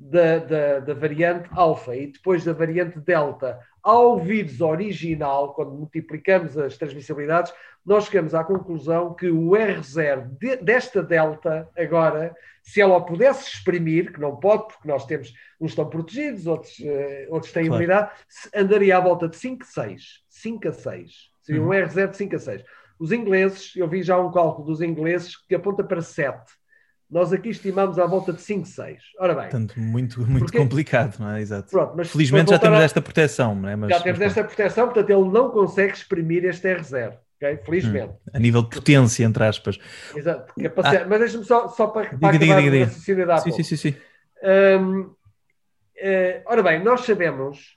da, da, da, variante alfa e depois da variante delta ao vírus original, quando multiplicamos as transmissibilidades, nós chegamos à conclusão que o R0 de, desta delta, agora, se ela o pudesse exprimir, que não pode, porque nós temos, uns estão protegidos, outros, uh, outros têm claro. imunidade, andaria à volta de 5, 6. 5 a 6. Seria uhum. um R0 de 5 a 6. Os ingleses, eu vi já um cálculo dos ingleses que aponta para 7 nós aqui estimamos à volta de 5, 6. Ora bem. Portanto, muito, muito porque... complicado, não é? Exato. Pronto, mas Felizmente já temos a... esta proteção, não é? Mas, já temos mas, esta proteção, portanto, ele não consegue exprimir este R0. Okay? Felizmente. Hum, a nível de potência, entre aspas. Exato. Ah. Mas deixa-me só, só para, para diga, acabar diga, diga, diga. Sim, sim, sim, sim. Um, uh, ora bem, nós sabemos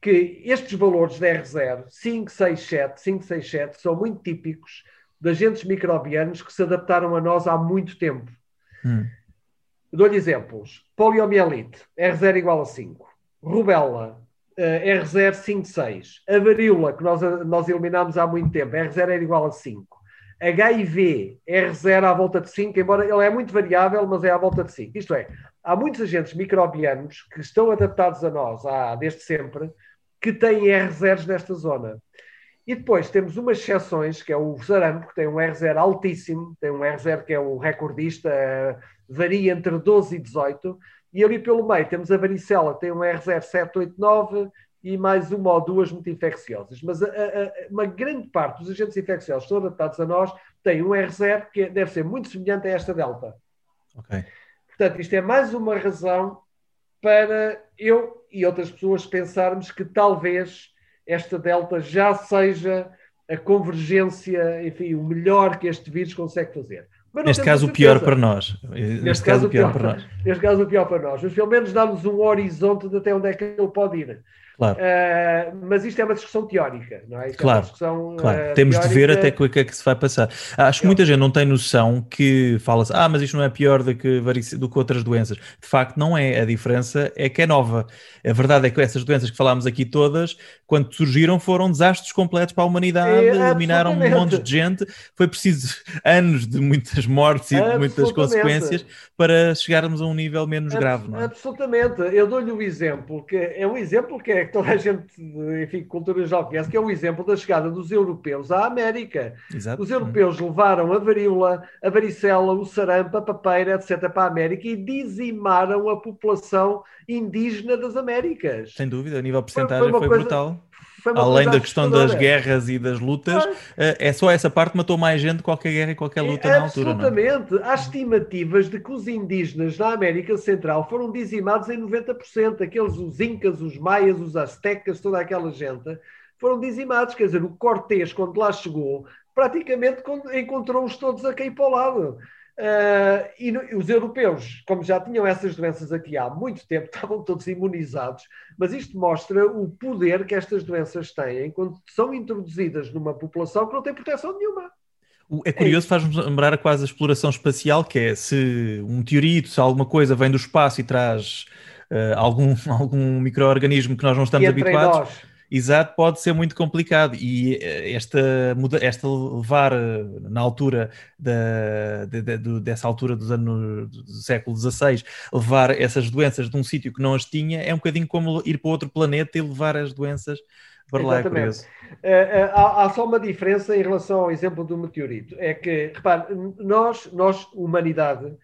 que estes valores de R0, 5, 6, 7, 5, 6, 7, são muito típicos de agentes microbianos que se adaptaram a nós há muito tempo. Hum. Dou-lhe exemplos. Poliomielite, R0 igual a 5. Rubella, uh, R0 5, 6. A varíola, que nós, nós eliminámos há muito tempo, R0 era igual a 5. HIV, R0 à volta de 5, embora ele é muito variável, mas é à volta de 5. Isto é, há muitos agentes microbianos que estão adaptados a nós, há, desde sempre, que têm R0s nesta zona. E depois temos umas exceções, que é o sarampo, que tem um R0 altíssimo, tem um R0 que é o recordista, varia entre 12 e 18, e ali pelo meio temos a varicela, tem um R0 789 e mais uma ou duas muito infecciosas. Mas a, a, uma grande parte dos agentes infecciosos estão adaptados a nós, tem um R0 que deve ser muito semelhante a esta delta. Okay. Portanto, isto é mais uma razão para eu e outras pessoas pensarmos que talvez esta delta já seja a convergência, enfim, o melhor que este vírus consegue fazer. Neste caso, o pior para nós. Neste, Neste caso, o pior, pior para nós. Neste caso, o pior para nós. Mas pelo menos dá-nos um horizonte de até onde é que ele pode ir. Claro. Uh, mas isto é uma discussão teórica, não é? Isto claro, é discussão, claro. Uh, Temos teórica... de ver até o que é que se vai passar. Acho que muita gente não tem noção que fala-se, ah, mas isto não é pior do que, do que outras doenças. De facto, não é. A diferença é que é nova. A verdade é que essas doenças que falámos aqui todas, quando surgiram, foram desastres completos para a humanidade, é, eliminaram um monte de gente. Foi preciso anos de muitas mortes e de muitas consequências para chegarmos a um nível menos grave. Não é? Absolutamente. Eu dou-lhe um exemplo, que é um exemplo que é que toda a gente, enfim, cultura já conhece, que é o exemplo da chegada dos europeus à América. Exato. Os europeus levaram a varíola, a varicela, o sarampo, a papeira, etc., para a América e dizimaram a população indígena das Américas. Sem dúvida, a nível porcentagem foi, foi, foi brutal. Além da questão das guerras e das lutas, ah. é só essa parte matou mais gente qualquer guerra e qualquer luta é, na altura. É? Absolutamente. Não? Há estimativas de que os indígenas na América Central foram dizimados em 90%. Aqueles, os incas, os maias, os aztecas, toda aquela gente, foram dizimados. Quer dizer, o Cortés, quando lá chegou, praticamente encontrou-os todos a cair para o lado. Uh, e, no, os europeus, como já tinham essas doenças aqui há muito tempo, estavam todos imunizados, mas isto mostra o poder que estas doenças têm quando são introduzidas numa população que não tem proteção nenhuma. É curioso, é faz-nos lembrar quase a exploração espacial, que é se um meteorito, se alguma coisa vem do espaço e traz uh, algum, algum micro-organismo que nós não estamos habituados exato, pode ser muito complicado. E eh, esta, esta levar eh, na altura da, de, de, dessa altura dos anos do século XVI, levar essas doenças de um sítio que não as tinha, é um bocadinho como ir para outro planeta e levar as doenças para lá. É Exatamente. É há, há, só uma diferença em relação ao exemplo do meteorito. É que, repare, nós, nós humanidade,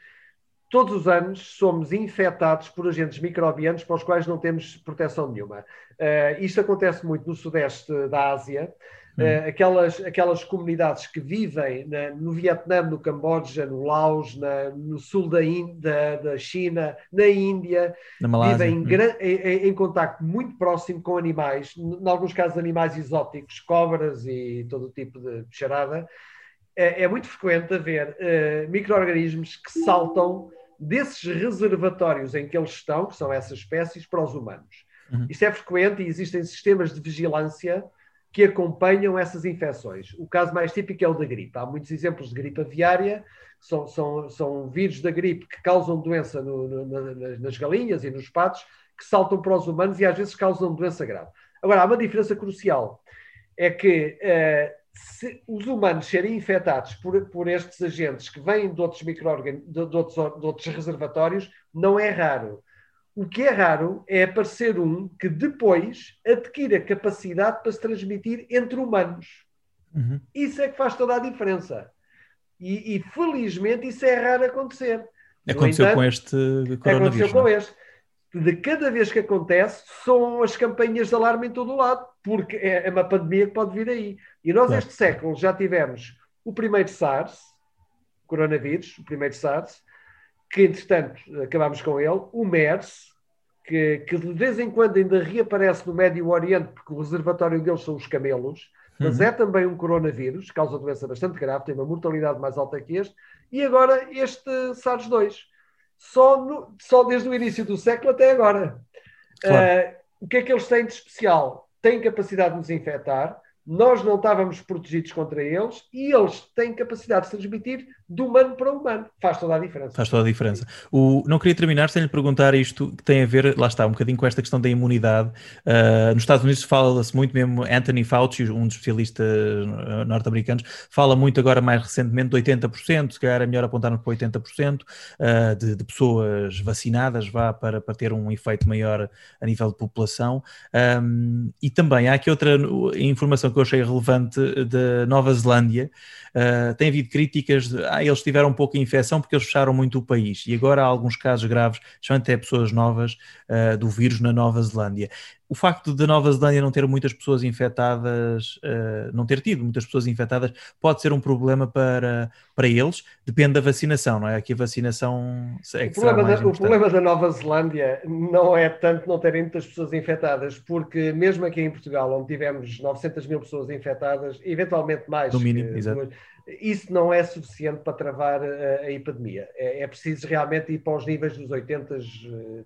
todos os anos somos infectados por agentes microbianos para os quais não temos proteção nenhuma. Uh, isto acontece muito no sudeste da Ásia, uh, aquelas, aquelas comunidades que vivem na, no Vietnã, no Camboja, no Laos, na, no sul da, da, da, China, na Índia, na vivem em, hum. em, em contacto muito próximo com animais, em alguns casos animais exóticos, cobras e todo o tipo de charada. É, é muito frequente haver uh, micro-organismos que saltam desses reservatórios em que eles estão, que são essas espécies, para os humanos. Uhum. Isto é frequente e existem sistemas de vigilância que acompanham essas infecções. O caso mais típico é o da gripe. Há muitos exemplos de gripe aviária, são, são, são vírus da gripe que causam doença no, no, nas galinhas e nos patos, que saltam para os humanos e às vezes causam doença grave. Agora, há uma diferença crucial. É que uh, se os humanos serem infectados por, por estes agentes que vêm de outros de, de, outros, de outros reservatórios, não é raro. O que é raro é aparecer um que depois adquire a capacidade para se transmitir entre humanos. Uhum. Isso é que faz toda a diferença. E, e felizmente isso é raro acontecer. Aconteceu entanto, com este coronavírus. Aconteceu com é? este de cada vez que acontece, são as campanhas de alarme em todo o lado, porque é, é uma pandemia que pode vir aí. E nós, este século, já tivemos o primeiro SARS, coronavírus, o primeiro SARS, que entretanto acabámos com ele, o MERS, que, que, de vez em quando ainda reaparece no Médio Oriente, porque o reservatório deles são os camelos, mas uhum. é também um coronavírus, causa doença bastante grave, tem uma mortalidade mais alta que este, e agora este SARS-2 só, no, só desde o início do século até agora. Claro. Uh, o que é que eles têm de especial? Têm capacidade de nos infectar, nós não estávamos protegidos contra eles e eles têm capacidade de transmitir de humano para humano. Faz toda a diferença. Faz toda a diferença. O, não queria terminar sem lhe perguntar isto que tem a ver, lá está, um bocadinho com esta questão da imunidade. Uh, nos Estados Unidos fala-se muito mesmo, Anthony Fauci, um dos especialistas ah, norte-americanos, fala muito agora mais recentemente de 80%, se calhar é melhor apontarmos para 80% uh, de, de, pessoas vacinadas, vá para, para ter um efeito maior a nível de população. Um, e também há aqui outra informação que eu achei relevante da Nova Zelândia. Uh, tem havido críticas de eles tiveram pouca infecção porque eles fecharam muito o país e agora há alguns casos graves, especialmente até pessoas novas uh, do vírus na Nova Zelândia o facto de Nova Zelândia não ter muitas pessoas infectadas, uh, não ter tido muitas pessoas infectadas, pode ser um problema para, para eles, depende da vacinação, não é? Aqui a vacinação é que o, problema da, o problema da Nova Zelândia não é tanto não terem muitas pessoas infectadas, porque mesmo aqui em Portugal, onde tivemos 900 mil pessoas infectadas, eventualmente mais, no mínimo, exato. Isso não é suficiente para travar a, a epidemia. É, é, preciso realmente ir para os níveis dos 80, eh,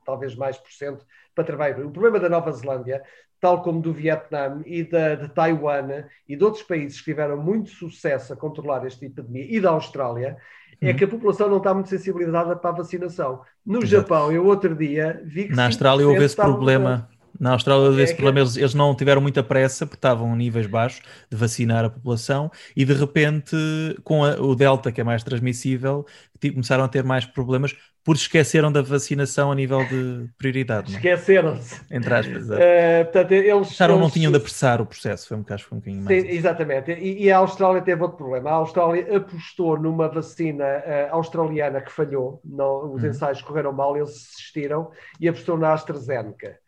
talvez mais por cento, para trabalhar. O problema da Nova Zelândia, tal como do Vietnã e da, de Taiwan e de outros países que tiveram muito sucesso a controlar esta epidemia, e da Austrália, é uhum. que a população não está muito sensibilizada para a vacinação. No Exato. Japão, eu outro dia vi que. Na Austrália houve esse problema. Na Austrália, esse é problema, eles, eles, não tiveram muita pressa, porque estavam a níveis baixos de vacinar a população, e de repente, com a, o Delta, que é mais transmissível, começaram a ter mais problemas, por esqueceram da vacinação a nível de prioridade. É? Esqueceram-se. Entre aspas. Uh, portanto, eles, Acharam eles... não tinham de apressar o processo, foi um, caso, foi um bocadinho mais. Sim, exatamente. E, e, a Austrália teve outro problema. A Austrália apostou numa vacina uh, australiana que falhou, não, os uhum. ensaios correram mal, eles desistiram e apostou na AstraZeneca.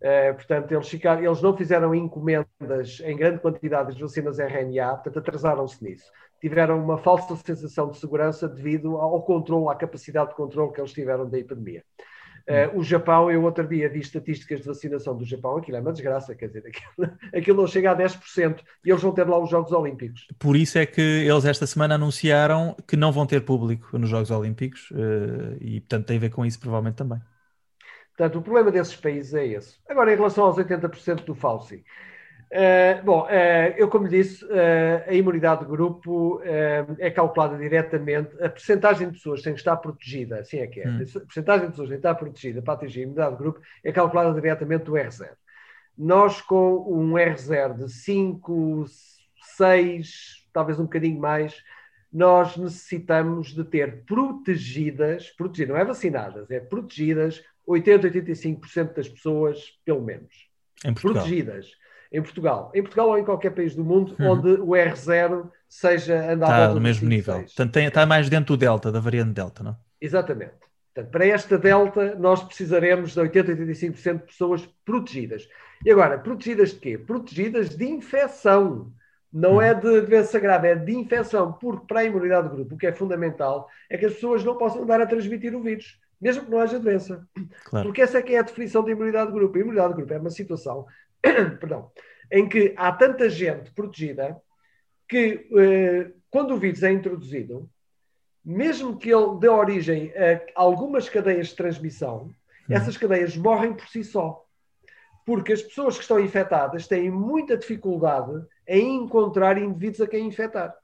Uh, portanto, eles, ficaram, eles não fizeram encomendas em grande quantidade de vacinas RNA, portanto, atrasaram-se nisso tiveram uma falsa sensação de segurança devido ao controle, à capacidade de controle que eles tiveram da epidemia. Uh, o Japão, eu outro dia vi estatísticas de vacinação do Japão, aquilo é uma desgraça, quer dizer, aquilo, aquilo não chega a 10% e eles vão ter lá os Jogos Olímpicos. Por isso é que eles esta semana anunciaram que não vão ter público nos Jogos Olímpicos uh, e, portanto, tem a ver com isso provavelmente também. Portanto, o problema desses países é esse. Agora, em relação aos 80% do Fauci, Uh, bom, uh, eu como disse, uh, a imunidade de grupo é calculada diretamente, a percentagem de pessoas sem estar protegida, assim é que é, hum. a percentagem de pessoas sem estar protegida para atingir a imunidade de grupo é calculada diretamente do R0. nós com um R0 de 5, 6, talvez um bocadinho mais, nós necessitamos de ter protegidas, protegidas, não é vacinadas, é protegidas 80, 85% das pessoas, pelo menos. Protegidas. Em Portugal. Em Portugal ou em qualquer país do mundo uhum. onde o R0 seja andado Está no mesmo nível. Portanto, tem, está mais dentro do Delta, da variante Delta, não? Exatamente. Portanto, para esta Delta, nós precisaremos de 80, 85% de pessoas protegidas. E agora, protegidas de quê? Protegidas de infecção. Não hum. é de doença grave, é de infecção, porque para a imunidade do grupo, o que é fundamental é que as pessoas não possam andar a transmitir o vírus, mesmo que não haja doença. Claro. Porque essa é que é a definição de imunidade do grupo. A imunidade do grupo é uma situação perdão, em que há tanta gente protegida que, eh, quando o vírus é introduzido, mesmo que ele dê origem a algumas cadeias de transmissão, hum. essas cadeias morrem por si só. Porque as pessoas que estão infectadas têm muita dificuldade em encontrar indivíduos a quem infectar.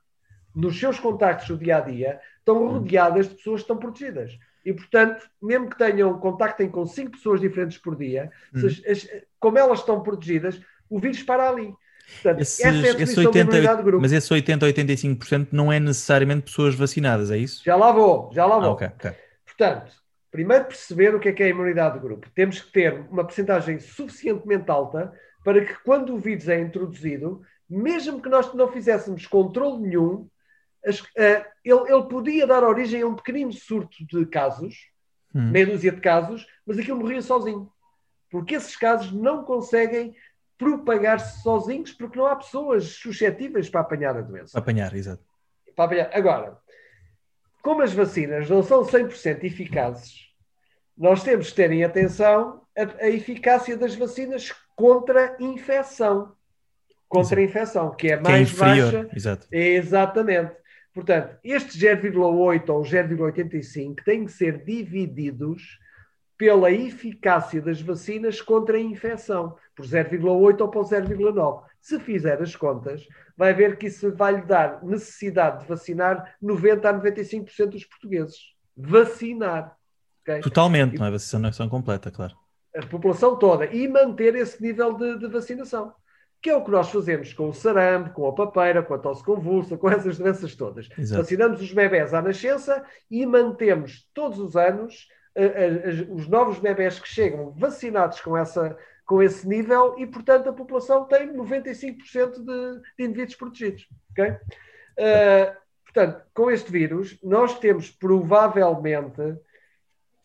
Nos seus contactos do dia a dia, estão hum. rodeadas de pessoas que estão protegidas. E, portanto, mesmo que tenham, contactem com cinco pessoas diferentes por dia, hum. as, as, como elas estão protegidas, o vírus para ali. Portanto, Esses, essa é a esse 80, grupo. Mas esse 80 ou 85% não é necessariamente pessoas vacinadas, é isso? Já lá vou, já lá vou. Ah, okay, okay. Portanto, primeiro perceber o que é que é a imunidade de grupo. Temos que ter uma percentagem suficientemente alta para que quando o vírus é introduzido, mesmo que nós não fizéssemos controle nenhum, as, uh, ele, ele, podia dar origem a um pequenino surto de casos, hum. meia dúzia de casos, mas aquilo morria sozinho. Porque esses casos não conseguem propagar-se sozinhos porque não há pessoas suscetíveis para apanhar a doença. Para apanhar, exato. Para apanhar. Agora, como as vacinas não são 100% eficazes, nós temos que ter em atenção a, a eficácia das vacinas contra infecção. Contra a infecção, que é mais que é inferior, baixa. Exato. Exatamente. Portanto, estes 0,8 ou 0,85 têm que ser divididos pela eficácia das vacinas contra a infecção, por 0,8 ou por 0,9. Se fizer as contas, vai ver que isso vai lhe dar necessidade de vacinar 90 a 95% dos portugueses. Vacinar. Okay? Totalmente, não é vacinação completa, claro. A população toda. E manter esse nível de, de vacinação que é o que nós fazemos com o sarampo, com a papeira, com a tosse convulsa, com essas doenças todas. Exato. Vacinamos os bebés à nascença e mantemos todos os anos os novos bebés que chegam vacinados com, essa, com esse nível e, portanto, a população tem 95% de, de indivíduos protegidos. Okay? Uh, portanto, com este vírus, nós temos provavelmente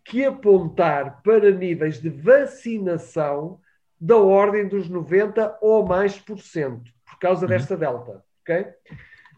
que apontar para níveis de vacinação da ordem dos 90 ou mais por cento, por causa uhum. desta delta. Okay?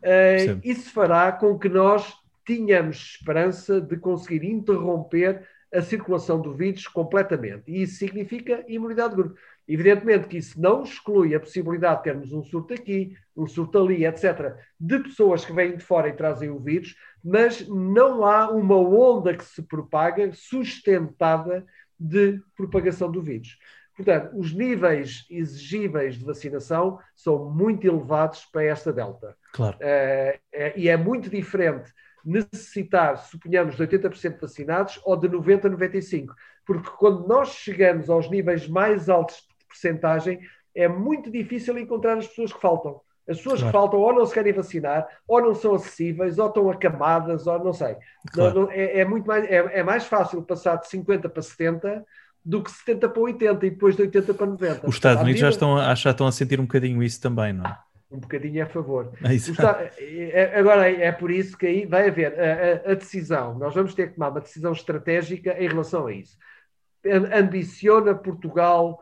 Uh, isso fará com que nós tenhamos esperança de conseguir interromper a circulação do vírus completamente. E isso significa imunidade de grupo. Evidentemente que isso não exclui a possibilidade de termos um surto aqui, um surto ali, etc., de pessoas que vêm de fora e trazem o vírus, mas não há uma onda que se propaga sustentada de propagação do vírus. Portanto, os níveis exigíveis de vacinação são muito elevados para esta Delta. Claro. É, e é muito diferente necessitar, suponhamos, de 80% vacinados ou de 90% a 95%. Porque quando nós chegamos aos níveis mais altos de percentagem, é muito difícil encontrar as pessoas que faltam. As pessoas claro. que faltam ou não se querem vacinar, ou não são acessíveis, ou estão acamadas, ou não sei. Claro. Não, não, é, é, muito mais, é, é, mais fácil passar de 50 para 70 do que 70 para 80 e depois de 80 para 90. Os Estados Unidos já estão, a, já estão a sentir um bocadinho isso também, não é? um bocadinho a favor. É, é agora, é por isso que aí vai haver a, a, a, decisão. Nós vamos ter que tomar uma decisão estratégica em relação a isso. Ambiciona Portugal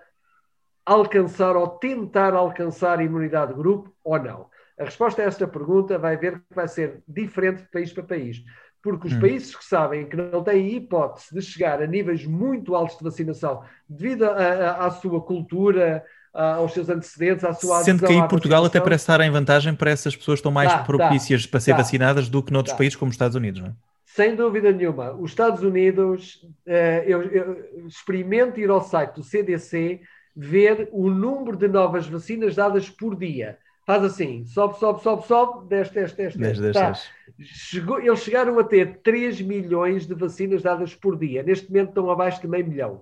alcançar ou tentar alcançar a imunidade de grupo ou não? A resposta a esta pergunta vai ver que vai ser diferente de país para país. Porque os hum. países que sabem que não têm hipótese de chegar a níveis muito altos de vacinação devido à sua cultura, aos seus antecedentes, à sua Sendo que aí Portugal até parece estar em vantagem para essas pessoas que estão mais tá, propícias tá, para ser tá, vacinadas do que noutros países como os Estados Unidos, não é? Sem dúvida nenhuma. Os Estados Unidos, uh, eu, eu experimento ir ao site do CDC, ver o número de novas vacinas dadas por dia. Faz assim, sobe, sobe, sobe, sobe, desce, desce, desce. 10, desce. 10, Tá. 10. Chegou, eles chegaram a ter 3 milhões de vacinas dadas por dia. Neste momento estão abaixo de meio milhão.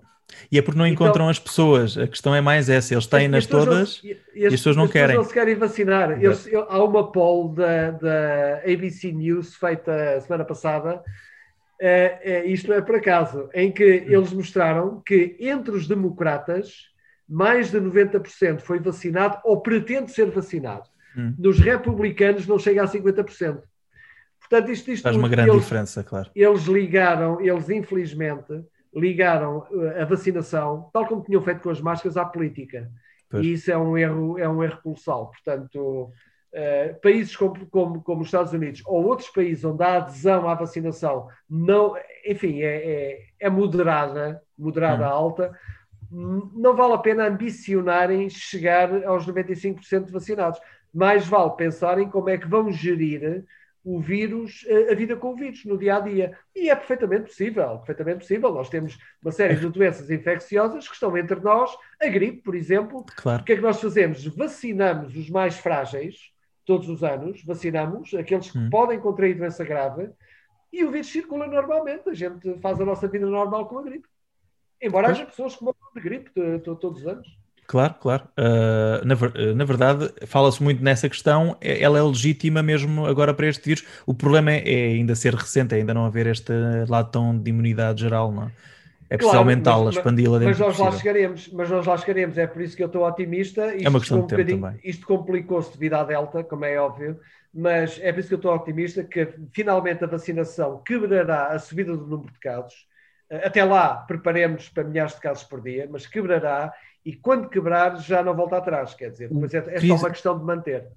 E é porque não Então- encontram as pessoas. A questão é mais essa. Eles têm E as nas pessoas não- todas. e as pessoas não querem. não se querem vacinar. Eles- eu- há uma poll da, da ABC News feita semana passada, eh, eh, isto não é por acaso, em que Hum. eles mostraram que entre os democratas, mais de 90% foi vacinado ou pretende ser vacinado. Hum. Nos republicanos não chega a 50%. Portanto, isto, isto Faz uma grande eles- diferença, claro. eles ligaram, eles infelizmente ligaram eh, a vacinação, tal como tinham feito com as máscaras, à política. Pois. E isso é um erro, é um erro colossal. Portanto, eh, países como, como, como os Estados Unidos ou outros países onde a adesão à vacinação não, enfim, é, é, é moderada, moderada Hum. alta, não vale a pena ambicionarem chegar aos 95% vacinados. Mais vale pensarem como é que vão gerir o vírus, eh, a vida com o vírus no dia a dia. E é perfeitamente possível, perfeitamente possível. Nós temos uma série de doenças infecciosas que estão entre nós, a gripe, por exemplo. Claro. O que é que nós fazemos? Vacinamos os mais frágeis, todos os anos, vacinamos aqueles que Hum. podem contrair doença grave e o vírus circula normalmente. A gente faz a nossa vida normal com a gripe. Embora Pois. haja pessoas que morram de gripe to- to- todos os anos. Claro, claro. Uh, na, uh, na verdade, fala-se muito nessa questão. É- Ela é legítima mesmo agora para este vírus. O problema é, é ainda ser recente, ainda não haver este lado tão de imunidade geral, não é? É preciso Claro, aumentá-la, mas- expandi-la Mas dentro do nós lá chegaremos, mas nós lá chegaremos, é por isso que eu estou otimista. Isto, uma questão de tempo bocadinho- também. Isto complicou-se devido à Delta, como é óbvio, mas é por isso que eu estou otimista que finalmente a vacinação quebrará a subida do número de casos. Eh, Até lá, preparemos para milhares de casos por dia, mas quebrará e quando quebrar já não volta atrás, quer dizer, depois é, é só uma questão de manter.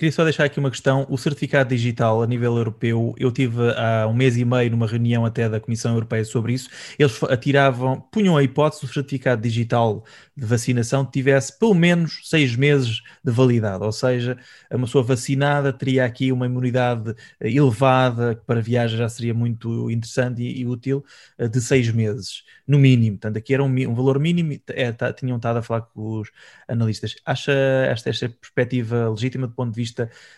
Queria só deixar aqui uma questão. O certificado digital a nível europeu, eu tive há um mês e meio numa reunião até da Comissão Europeia sobre isso. Eles atiravam, punham a hipótese do certificado digital de vacinação tivesse pelo menos seis meses de validade, ou seja, uma pessoa vacinada teria aqui uma imunidade eh, elevada, que para viagem já seria muito interessante e, e útil, eh, de seis meses, no mínimo. Portanto, aqui era um, um valor mínimo, é, tá- tinham estado a falar com os analistas. Acha esta, esta perspectiva legítima do ponto de vista,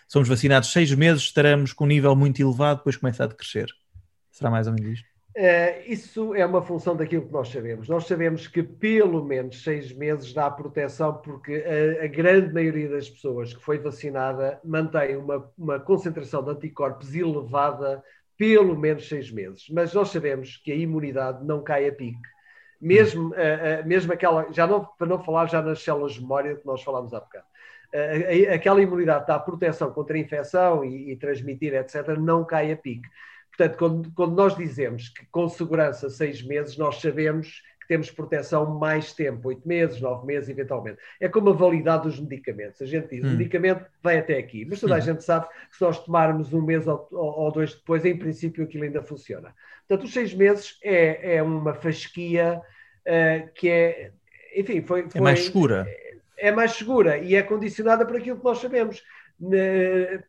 somos vacinados seis meses, estaremos com um nível muito elevado, depois começa a decrescer? Será mais ou menos isto? Eh, isso é uma função daquilo que nós sabemos. Nós sabemos que pelo menos seis meses dá proteção, porque a, a grande maioria das pessoas que foi vacinada mantém uma, uma concentração de anticorpos elevada pelo menos seis meses. Mas nós sabemos que a imunidade não cai a pique. Mesmo, eh, eh, mesmo aquela, já não, para não falar já nas células de memória que nós falámos há bocado. Aquela imunidade dá proteção contra a infecção e, e transmitir, etc., não cai a pique. Portanto, quando, quando nós dizemos que com segurança seis meses, nós sabemos que temos proteção mais tempo, oito meses, nove meses, eventualmente. É como a validade dos medicamentos. A gente diz, Hum. o medicamento vai até aqui, mas toda a Hum. gente sabe que se nós tomarmos um mês ou, ou- dois depois, em princípio aquilo ainda funciona. Portanto, os seis meses é, é uma fasquia eh, que é, enfim, foi, É foi- mais segura. é mais segura e é condicionada por aquilo que nós sabemos.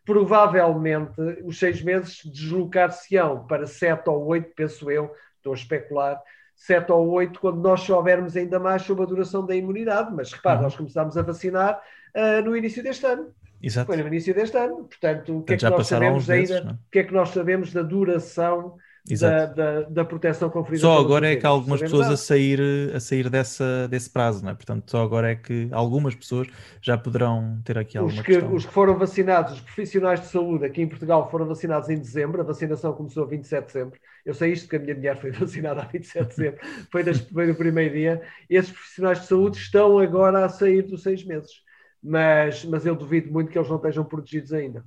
Provavelmente, os seis meses deslocar-se-ão para sete ou oito, penso eu, estou a especular, sete ou oito, quando nós soubermos ainda mais sobre a duração da imunidade. Mas repare, Uhum. nós começámos a vacinar ah, no início deste ano. Exato. Foi no início deste ano. Portanto, o que Portanto, é que já nós sabemos meses, ainda? não é? O que é que nós sabemos da duração da, da, da proteção conferida? Só agora é que há algumas pessoas a sair, a sair dessa, desse prazo, não é? Portanto, só agora é que algumas pessoas já poderão ter aqui Os alguma que, questão. os que foram vacinados, os profissionais de saúde aqui em Portugal foram vacinados em dezembro, a vacinação começou a 27 de dezembro. Eu sei isto porque a minha mulher foi vacinada a 27 de dezembro, foi, das, foi no primeiro dia. Esses profissionais de saúde estão agora a sair dos seis meses, mas, mas eu duvido muito que eles não estejam protegidos ainda.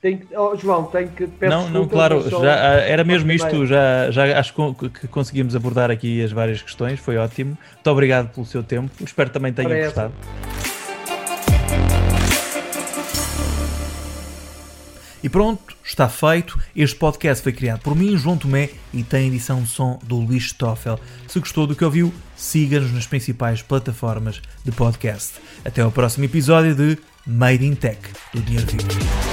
Tem que, oh, João, tenho que. peço Não, não, claro, só- já, ah, era mesmo isto, já, já acho que- conseguimos abordar aqui as várias questões, foi ótimo. Muito obrigado pelo seu tempo, espero que também tenham gostado. E pronto, está feito. Este podcast foi criado por mim, João Tomé, e tem edição de som do Luís Stoffel. Se gostou do que ouviu, siga-nos nas principais plataformas de podcast. Até ao próximo episódio de Made in Tech, do Dinheiro Vivo.